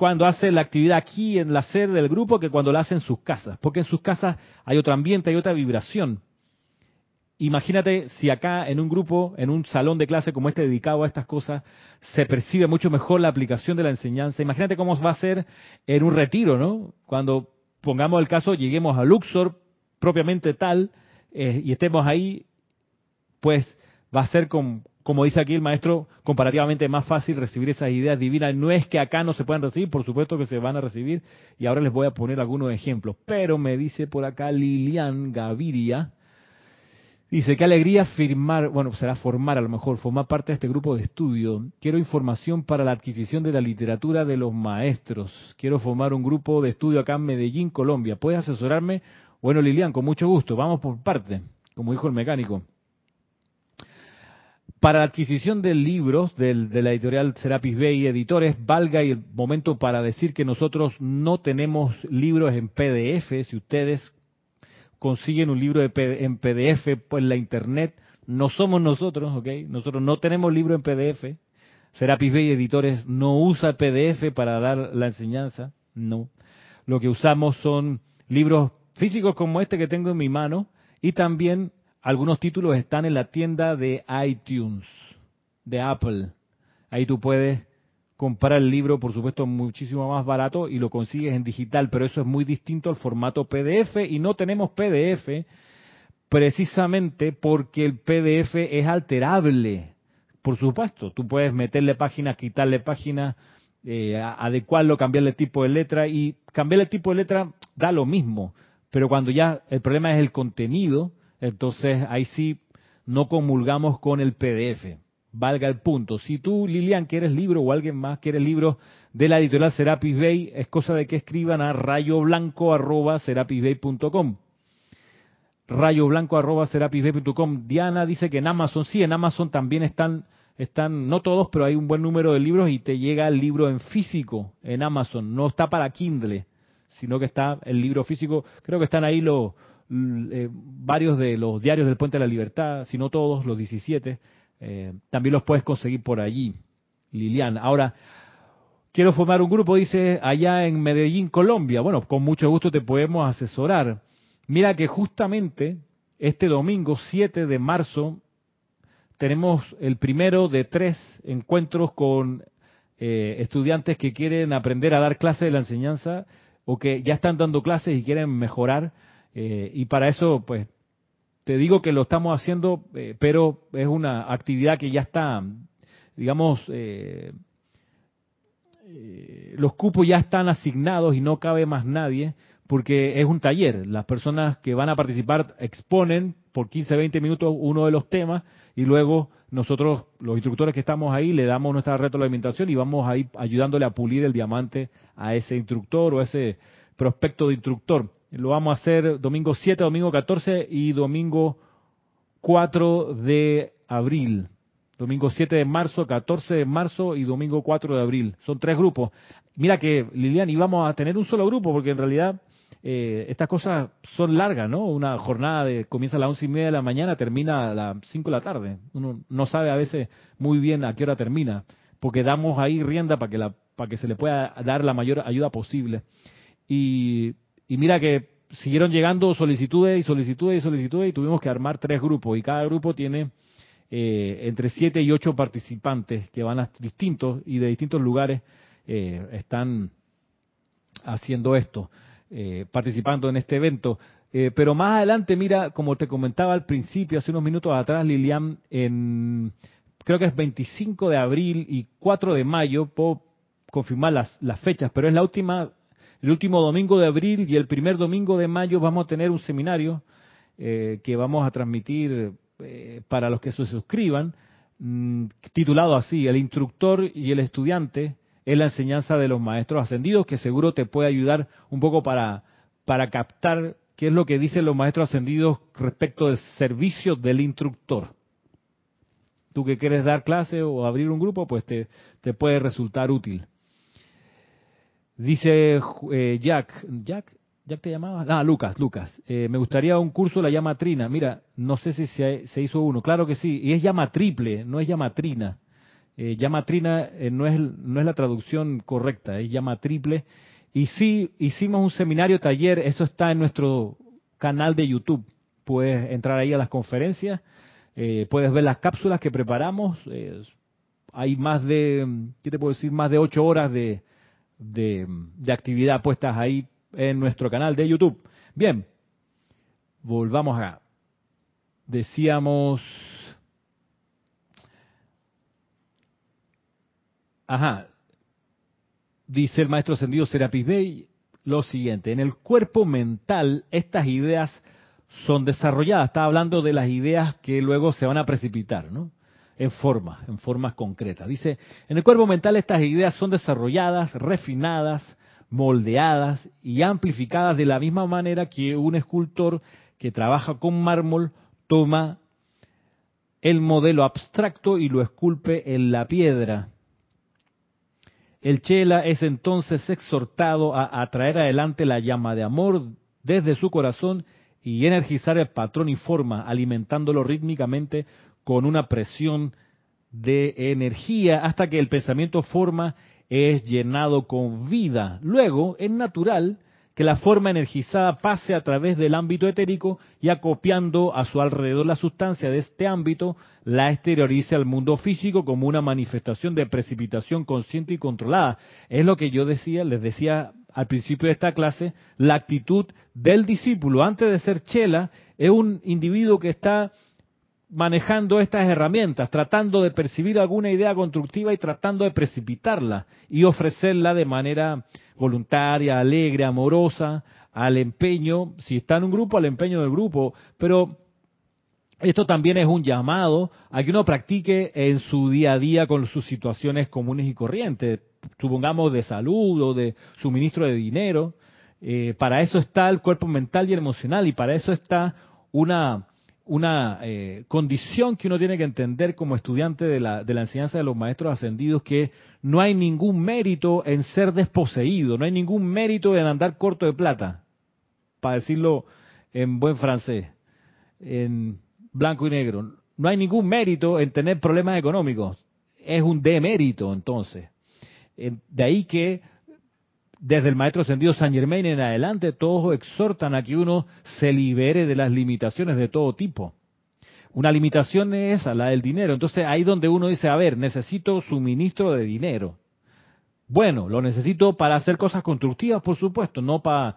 cuando hace la actividad aquí en la sede del grupo que cuando la hace en sus casas, porque en sus casas hay otro ambiente, hay otra vibración. Imagínate si acá en un grupo, en un salón de clase como este dedicado a estas cosas, se percibe mucho mejor la aplicación de la enseñanza. Imagínate cómo va a ser en un retiro, ¿no? Cuando pongamos el caso, lleguemos a Luxor propiamente tal, eh, y estemos ahí, pues va a ser, como dice aquí el maestro, comparativamente más fácil recibir esas ideas divinas. No es que acá no se puedan recibir, por supuesto que se van a recibir, y ahora les voy a poner algunos ejemplos. Pero me dice por acá Lilian Gaviria, Dice, qué alegría firmar, bueno, será formar a lo mejor, formar parte de este grupo de estudio. Quiero información para la adquisición de la literatura de los maestros. Quiero formar un grupo de estudio acá en Medellín, Colombia. ¿Puedes asesorarme? Bueno, Lilian, con mucho gusto. Vamos por parte, como dijo el mecánico. Para la adquisición de libros de la editorial Serapis Bay Editores, valga el momento para decir que nosotros no tenemos libros en PDF. Si ustedes consiguen un libro en PDF por la internet, no somos nosotros, ¿ok? Nosotros no tenemos libro en PDF. Serapis Bay Editores no usa PDF para dar la enseñanza, no. Lo que usamos son libros físicos como este que tengo en mi mano y también algunos títulos están en la tienda de iTunes, de Apple. Ahí tú puedes comprar el libro, por supuesto, muchísimo más barato y lo consigues en digital, pero eso es muy distinto al formato PDF y no tenemos PDF precisamente porque el PDF es alterable. Por supuesto, tú puedes meterle páginas, quitarle páginas, eh, adecuarlo, cambiarle tipo de letra y cambiarle tipo de letra da lo mismo. Pero cuando ya el problema es el contenido, entonces ahí sí no comulgamos con el PDF. Valga el punto. Si tú, Lilian, quieres libro o alguien más quiere libro de la editorial Serapis Bay, es cosa de que escriban a rayoblanco.com. Rayoblanco.com. Diana dice que en Amazon, sí, en Amazon también están, están, no todos, pero hay un buen número de libros y te llega el libro en físico en Amazon. No está para Kindle sino que está el libro físico. Creo que están ahí los, eh, varios de los diarios del Puente de la Libertad, si no todos, los 17. eh, también los puedes conseguir por allí, Lilian. Ahora, quiero formar un grupo, dice, allá en Medellín, Colombia. Bueno, con mucho gusto te podemos asesorar. Mira que justamente este domingo 7 de marzo tenemos el primero de tres encuentros con eh, estudiantes que quieren aprender a dar clases de la enseñanza o que ya están dando clases y quieren mejorar. Eh, y para eso, pues, te digo que lo estamos haciendo, eh, pero es una actividad que ya está, digamos, los cupos ya están asignados y no cabe más nadie porque es un taller. Las personas que van a participar exponen por 15, 20 minutos uno de los temas y luego nosotros, los instructores que estamos ahí, le damos nuestra retroalimentación y vamos ahí ayudándole a pulir el diamante a ese instructor o a ese prospecto de instructor. Lo vamos a hacer domingo 7, domingo 14 y domingo 4 de abril. Domingo 7 de marzo, 14 de marzo y domingo 4 de abril. Son tres grupos. Mira que, Lilian, íbamos a tener un solo grupo porque en realidad eh, estas cosas son largas, ¿no? Una jornada de comienza a las once y media de la mañana, termina a las cinco de la tarde. Uno no sabe a veces muy bien a qué hora termina, porque damos ahí rienda para que, la, para que se le pueda dar la mayor ayuda posible. Y, y mira que siguieron llegando solicitudes y solicitudes y solicitudes y tuvimos que armar tres grupos y cada grupo tiene eh, entre siete y ocho participantes que van a distintos y de distintos lugares eh, están haciendo esto. Eh, participando en este evento. Eh, pero más adelante, mira, como te comentaba al principio, hace unos minutos atrás, Lilian, en creo que es 25 de abril y 4 de mayo, puedo confirmar las, las fechas, pero es la última, el último domingo de abril y el primer domingo de mayo vamos a tener un seminario eh, que vamos a transmitir para los que se suscriban, mm, titulado así, El instructor y el estudiante es la enseñanza de los maestros ascendidos, que seguro te puede ayudar un poco para, para captar qué es lo que dicen los maestros ascendidos respecto del servicio del instructor. Tú que quieres dar clase o abrir un grupo, pues te, te puede resultar útil. Dice eh, Jack, Jack, Jack te llamaba, ah, Lucas, Lucas, eh, me gustaría un curso la llama trina. Mira, no sé si se, se, hizo uno, claro que sí, y es llama triple, no es llama trina. Eh, llama trina eh, no, es, no es la traducción correcta, es llama triple. Y sí, hicimos un seminario taller, eso está en nuestro canal de YouTube. Puedes entrar ahí a las conferencias, eh, puedes ver las cápsulas que preparamos. hay más de, ¿qué te puedo decir? Más de ocho horas de, de, de actividad puestas ahí en nuestro canal de YouTube. Bien, volvamos a. Decíamos Ajá. Dice el maestro ascendido Serapis Bey lo siguiente, en el cuerpo mental estas ideas son desarrolladas, está hablando de las ideas que luego se van a precipitar, ¿no? En formas, en formas concretas. Dice, en el cuerpo mental estas ideas son desarrolladas, refinadas, moldeadas y amplificadas de la misma manera que un escultor que trabaja con mármol toma el modelo abstracto y lo esculpe en la piedra. El Chela es entonces exhortado a atraer adelante la llama de amor desde su corazón y energizar el patrón y forma, alimentándolo rítmicamente con una presión de energía hasta que el pensamiento forma es llenado con vida. Luego, es natural que la forma energizada pase a través del ámbito etérico y acopiando a su alrededor la sustancia de este ámbito, la exteriorice al mundo físico como una manifestación de precipitación consciente y controlada. Es lo que yo decía, les decía al principio de esta clase, la actitud del discípulo antes de ser chela es un individuo que está manejando estas herramientas, tratando de percibir alguna idea constructiva y tratando de precipitarla y ofrecerla de manera voluntaria, alegre, amorosa, al empeño, si está en un grupo, al empeño del grupo, pero esto también es un llamado a que uno practique en su día a día con sus situaciones comunes y corrientes, supongamos de salud o de suministro de dinero. Eh, para eso está el cuerpo mental y emocional y para eso está una una eh, condición que uno tiene que entender como estudiante de la, de la enseñanza de los maestros ascendidos, que no hay ningún mérito en ser desposeído, no hay ningún mérito en andar corto de plata, para decirlo en buen francés, en blanco y negro. no hay ningún mérito en tener problemas económicos. Es un demérito, entonces. De ahí que desde el maestro ascendido San Germain en adelante, todos exhortan a que uno se libere de las limitaciones de todo tipo. Una limitación es esa, la del dinero. Entonces ahí donde uno dice, a ver, necesito suministro de dinero. Bueno, lo necesito para hacer cosas constructivas, por supuesto, no para,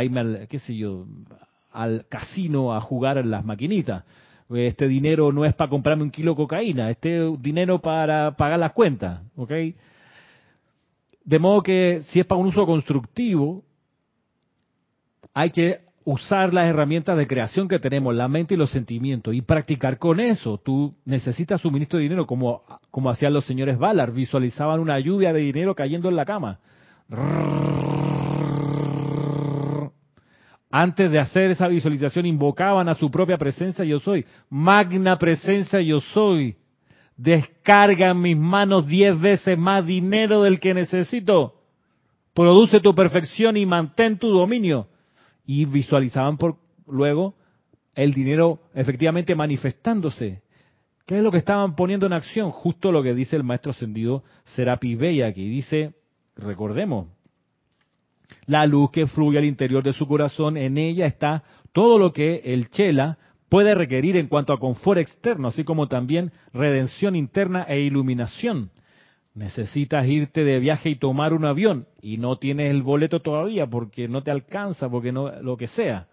irme al, qué sé yo, al casino a jugar en las maquinitas. Este dinero no es para comprarme un kilo de cocaína, este dinero para pagar las cuentas, ¿ok? De modo que si es para un uso constructivo, hay que usar las herramientas de creación que tenemos, la mente y los sentimientos, y practicar con eso. Tú necesitas suministro de dinero, como, como hacían los señores Ballard, visualizaban una lluvia de dinero cayendo en la cama. Antes de hacer esa visualización, invocaban a su propia presencia yo soy. Magna presencia yo soy descarga en mis manos diez veces más dinero del que necesito. Produce tu perfección y mantén tu dominio. Y visualizaban por luego el dinero efectivamente manifestándose. ¿Qué es lo que estaban poniendo en acción? Justo lo que dice el maestro ascendido Serapi Bey aquí. Dice, recordemos, la luz que fluye al interior de su corazón, en ella está todo lo que el Chela puede requerir en cuanto a confort externo, así como también redención interna e iluminación. Necesitas irte de viaje y tomar un avión y no tienes el boleto todavía porque no te alcanza, porque no, lo que sea.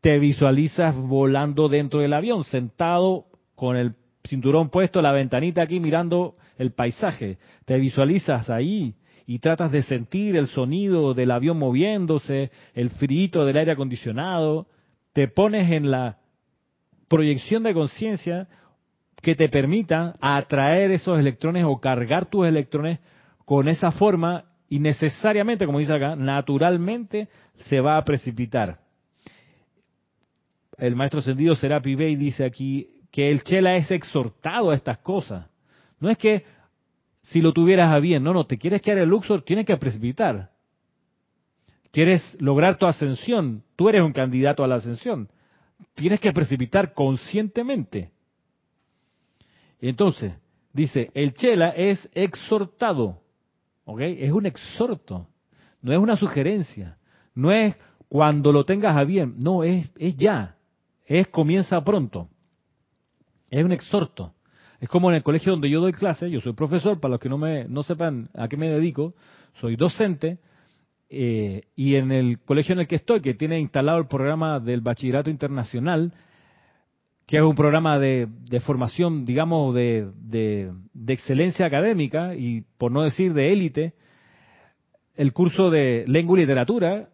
Te visualizas volando dentro del avión, sentado con el cinturón puesto, la ventanita aquí mirando el paisaje. Te visualizas ahí y tratas de sentir el sonido del avión moviéndose, el frío del aire acondicionado. Te pones en la proyección de conciencia que te permita atraer esos electrones o cargar tus electrones con esa forma y necesariamente, como dice acá, naturalmente se va a precipitar. El maestro sentido Serapi Bey dice aquí que el Chela es exhortado a estas cosas. No es que si lo tuvieras a bien, no, no, te quieres quedar el Luxor, tienes que precipitar. Quieres lograr tu ascensión, tú eres un candidato a la ascensión tienes que precipitar conscientemente. Entonces, dice, el chela es exhortado, ¿ok? Es un exhorto, no es una sugerencia, no es cuando lo tengas a bien, no, es, es ya, es comienza pronto, es un exhorto. Es como en el colegio donde yo doy clase, yo soy profesor, para los que no, me, no sepan a qué me dedico, soy docente, eh, y en el colegio en el que estoy, que tiene instalado el programa del Bachillerato Internacional, que es un programa de, formación, digamos, de, de, excelencia académica y por no decir de élite, el curso de lengua y literatura,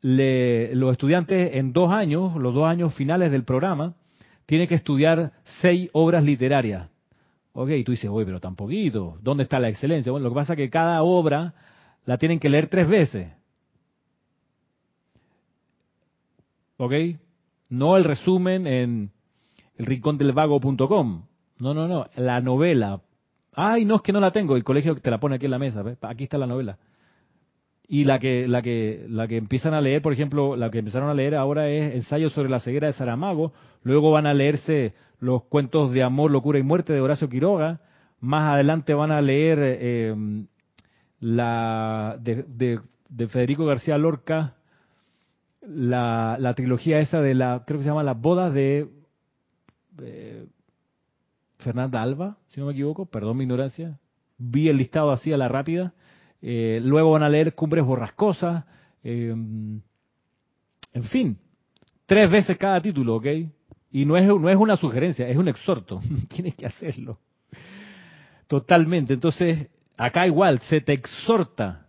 los estudiantes en dos años, los dos años finales del programa, tienen que estudiar seis obras literarias. Ok, y tú dices, oye, pero tan poquito, ¿dónde está la excelencia? Bueno, lo que pasa es que cada obra la tienen que leer tres veces. ¿Ok? No el resumen en el rincondelvago.com. No, no, no. La novela. Ay, no, es que no la tengo. El colegio te la pone aquí en la mesa. Aquí está la novela. Y la que, la que, la que empiezan a leer, por ejemplo, la que empezaron a leer ahora es Ensayo sobre la ceguera de Saramago. Luego van a leerse los cuentos de amor, locura y muerte de Horacio Quiroga. Más adelante van a leer eh, la de, de, Federico García Lorca, la, la, trilogía esa de la, creo que se llama Las bodas de Fernanda Alba, si no me equivoco, perdón mi ignorancia, vi el listado así a la rápida, eh, luego van a leer Cumbres Borrascosas, eh, en fin, tres veces cada título, ¿ok? Y no es, no es una sugerencia, es un exhorto, tienes que hacerlo. Totalmente, entonces Acá igual, se te exhorta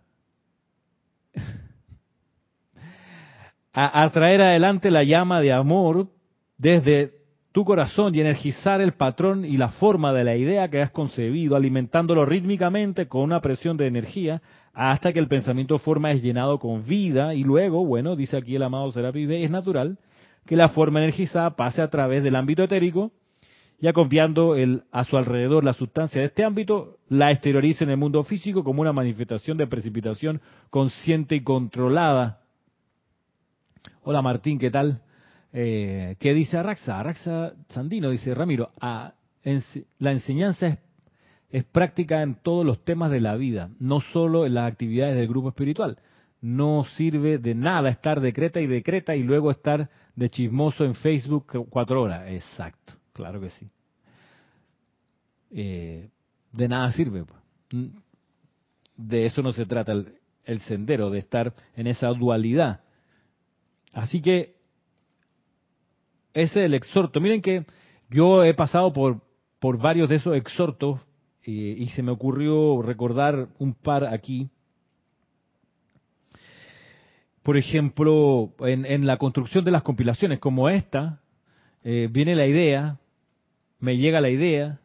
a, traer adelante la llama de amor desde tu corazón y energizar el patrón y la forma de la idea que has concebido, alimentándolo rítmicamente con una presión de energía hasta que el pensamiento forma es llenado con vida. Y luego, bueno, dice aquí el amado Serapis es natural que la forma energizada pase a través del ámbito etérico ya confiando el, a su alrededor la sustancia de este ámbito, la exterioriza en el mundo físico como una manifestación de precipitación consciente y controlada. Hola Martín, ¿qué tal? Eh, ¿Qué dice Araxa? Araxa Sandino dice, Ramiro, a, la enseñanza es, es práctica en todos los temas de la vida, no solo en las actividades del grupo espiritual. No sirve de nada estar decreta y decreta y luego estar de chismoso en Facebook cuatro horas. Exacto, claro que sí. Eh, de nada sirve. Pues. De eso no se trata el sendero, de estar en esa dualidad. Así que ese es el exhorto. Miren que yo he pasado por, por varios de esos exhortos eh, y se me ocurrió recordar un par aquí. Por ejemplo, en, la construcción de las compilaciones como esta, eh, viene la idea, me llega la idea,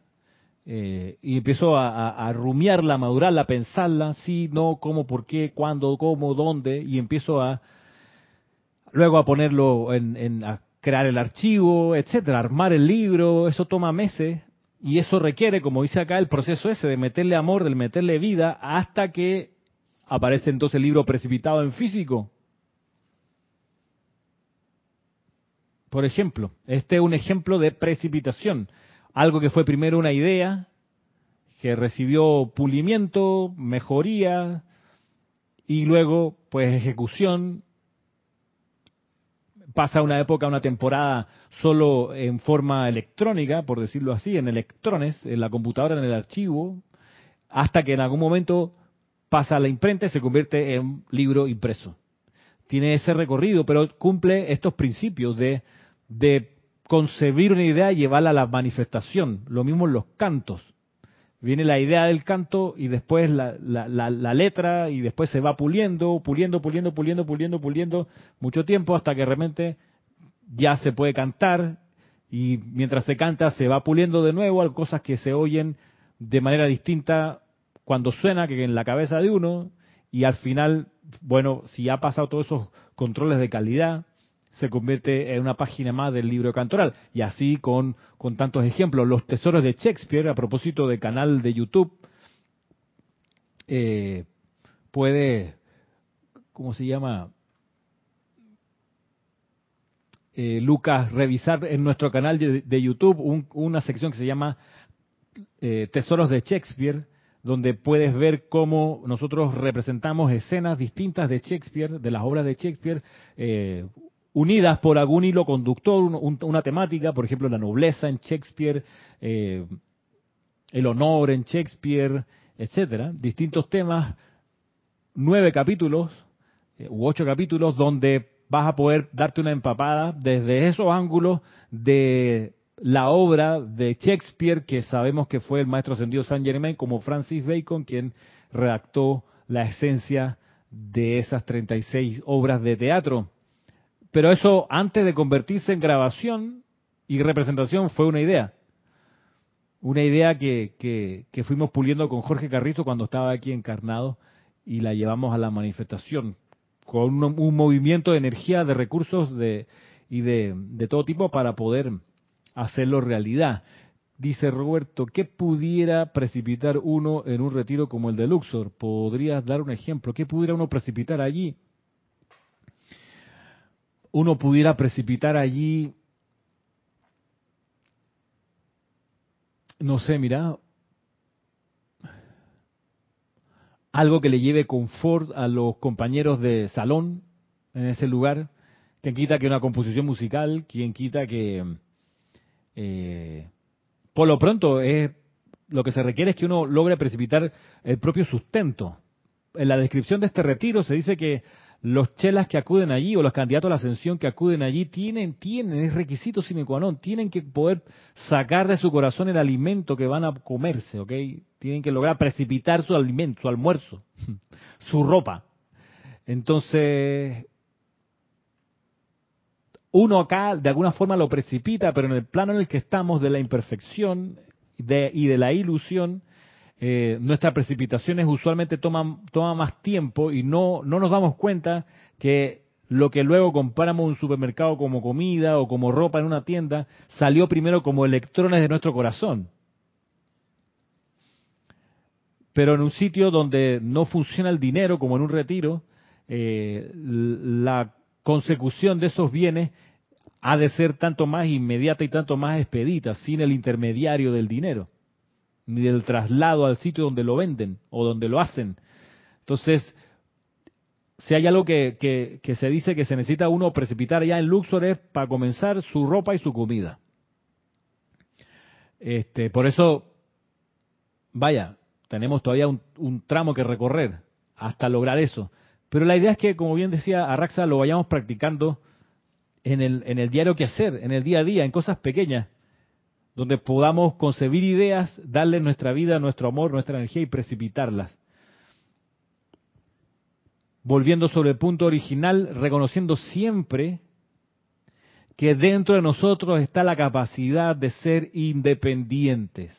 eh, y empiezo a, a, rumiarla, a madurarla, a pensarla, sí, no, cómo, por qué, cuándo, cómo, dónde, y empiezo a luego a ponerlo en, en crear el archivo, etcétera, armar el libro, eso toma meses y eso requiere, como dice acá, el proceso ese de meterle amor, de meterle vida, hasta que aparece entonces el libro precipitado en físico. Por ejemplo, este es un ejemplo de precipitación. Algo que fue primero una idea, que recibió pulimiento, mejoría, y luego pues ejecución pasa una época, una temporada solo en forma electrónica, por decirlo así, en electrones, en la computadora, en el archivo, hasta que en algún momento pasa a la imprenta y se convierte en libro impreso. Tiene ese recorrido, pero cumple estos principios de, de concebir una idea y llevarla a la manifestación. Lo mismo en los cantos viene la idea del canto y después la, la, letra y después se va puliendo, puliendo, puliendo, puliendo, puliendo, puliendo mucho tiempo hasta que realmente ya se puede cantar y mientras se canta se va puliendo de nuevo, hay cosas que se oyen de manera distinta cuando suena que en la cabeza de uno y al final, bueno, si ha pasado todos esos controles de calidad, se convierte en una página más del libro cantoral. Y así con, con tantos ejemplos. Los tesoros de Shakespeare, a propósito del canal de YouTube, eh, puede, ¿cómo se llama? Eh, Lucas, revisar en nuestro canal de, YouTube una sección que se llama eh, Tesoros de Shakespeare, donde puedes ver cómo nosotros representamos escenas distintas de Shakespeare, de las obras de Shakespeare, unidas por algún hilo conductor, una temática, por ejemplo, la nobleza en Shakespeare, eh, el honor en Shakespeare, etcétera, distintos temas, nueve capítulos eh, u ocho capítulos donde vas a poder darte una empapada desde esos ángulos de la obra de Shakespeare, que sabemos que fue el maestro ascendido Saint Germain, como Francis Bacon, quien redactó la esencia de esas 36 obras de teatro. Pero eso, antes de convertirse en grabación y representación, fue una idea. Una idea que, que, fuimos puliendo con Jorge Carrizo cuando estaba aquí encarnado y la llevamos a la manifestación con un, movimiento de energía, de recursos de, y de, de todo tipo para poder hacerlo realidad. Dice Roberto, ¿qué pudiera precipitar uno en un retiro como el de Luxor? ¿Podrías dar un ejemplo? ¿Qué pudiera uno precipitar allí? Uno pudiera precipitar allí, no sé, mira, algo que le lleve confort a los compañeros de salón en ese lugar, quien quita que una composición musical, quien quita que, eh, por lo pronto, es lo que se requiere es que uno logre precipitar el propio sustento. En la descripción de este retiro se dice que los chelas que acuden allí o los candidatos a la ascensión que acuden allí tienen, tienen, es requisito sine qua non, tienen que poder sacar de su corazón el alimento que van a comerse, ¿ok? Tienen que lograr precipitar su alimento, su almuerzo, su ropa. Entonces, uno acá de alguna forma lo precipita, pero en el plano en el que estamos de la imperfección y de la ilusión, eh, nuestras precipitaciones usualmente toman, más tiempo y no, no nos damos cuenta que lo que luego compramos en un supermercado como comida o como ropa en una tienda salió primero como electrones de nuestro corazón. Pero en un sitio donde no funciona el dinero, como en un retiro, eh, la consecución de esos bienes ha de ser tanto más inmediata y tanto más expedita, sin el intermediario del dinero, ni del traslado al sitio donde lo venden o donde lo hacen. Entonces, si hay algo que, que, se dice que se necesita uno precipitar ya en Luxor es para comenzar su ropa y su comida. Este, por eso, vaya, tenemos todavía un, un, tramo que recorrer hasta lograr eso. Pero la idea es que, como bien decía Arraxa, lo vayamos practicando en el, en el diario que hacer, en el día a día, en cosas pequeñas, donde podamos concebir ideas, darle nuestra vida, nuestro amor, nuestra energía y precipitarlas volviendo sobre el punto original, reconociendo siempre que dentro de nosotros está la capacidad de ser independientes,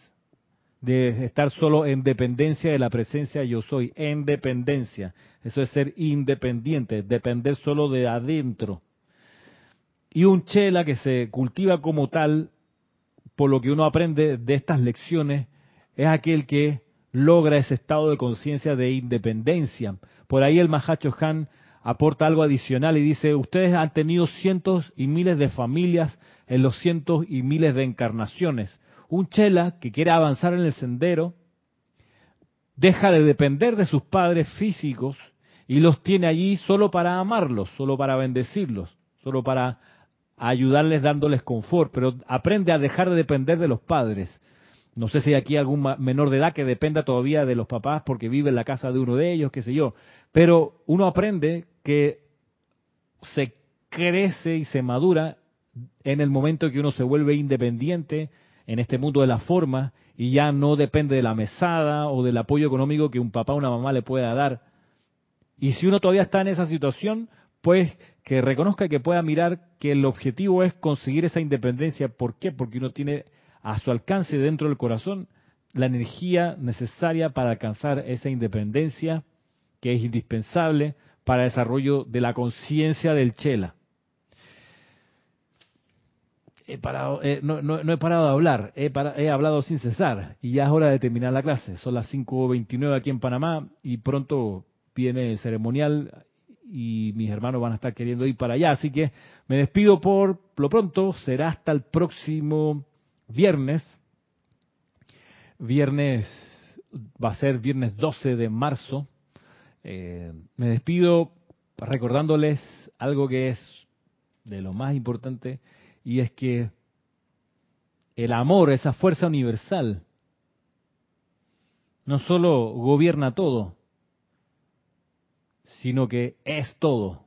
de estar solo en dependencia de la presencia yo soy, en dependencia. Eso es ser independiente, depender solo de adentro. Y un chela que se cultiva como tal, por lo que uno aprende de estas lecciones, es aquel que logra ese estado de conciencia de independencia. Por ahí el Mahacho Han aporta algo adicional y dice, ustedes han tenido cientos y miles de familias en los cientos y miles de encarnaciones. Un chela que quiere avanzar en el sendero deja de depender de sus padres físicos y los tiene allí solo para amarlos, solo para bendecirlos, solo para ayudarles dándoles confort, pero aprende a dejar de depender de los padres no sé si hay aquí algún menor de edad que dependa todavía de los papás porque vive en la casa de uno de ellos, qué sé yo. Pero uno aprende que se crece y se madura en el momento que uno se vuelve independiente en este mundo de la forma y ya no depende de la mesada o del apoyo económico que un papá o una mamá le pueda dar. Y si uno todavía está en esa situación, pues que reconozca que pueda mirar que el objetivo es conseguir esa independencia. ¿Por qué? Porque uno tiene a su alcance dentro del corazón la energía necesaria para alcanzar esa independencia que es indispensable para el desarrollo de la conciencia del chela. He parado, eh, no, he parado de hablar, he, he, hablado sin cesar y ya es hora de terminar la clase. Son las 5.29 aquí en Panamá y pronto viene el ceremonial y mis hermanos van a estar queriendo ir para allá. Así que me despido por lo pronto. Será hasta el próximo viernes. Viernes va a ser viernes 12 de marzo. Eh, me despido recordándoles algo que es de lo más importante y es que el amor, esa fuerza universal, no solo gobierna todo, sino que es todo.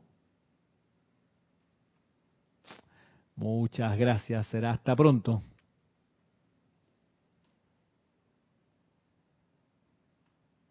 Muchas gracias, será hasta pronto.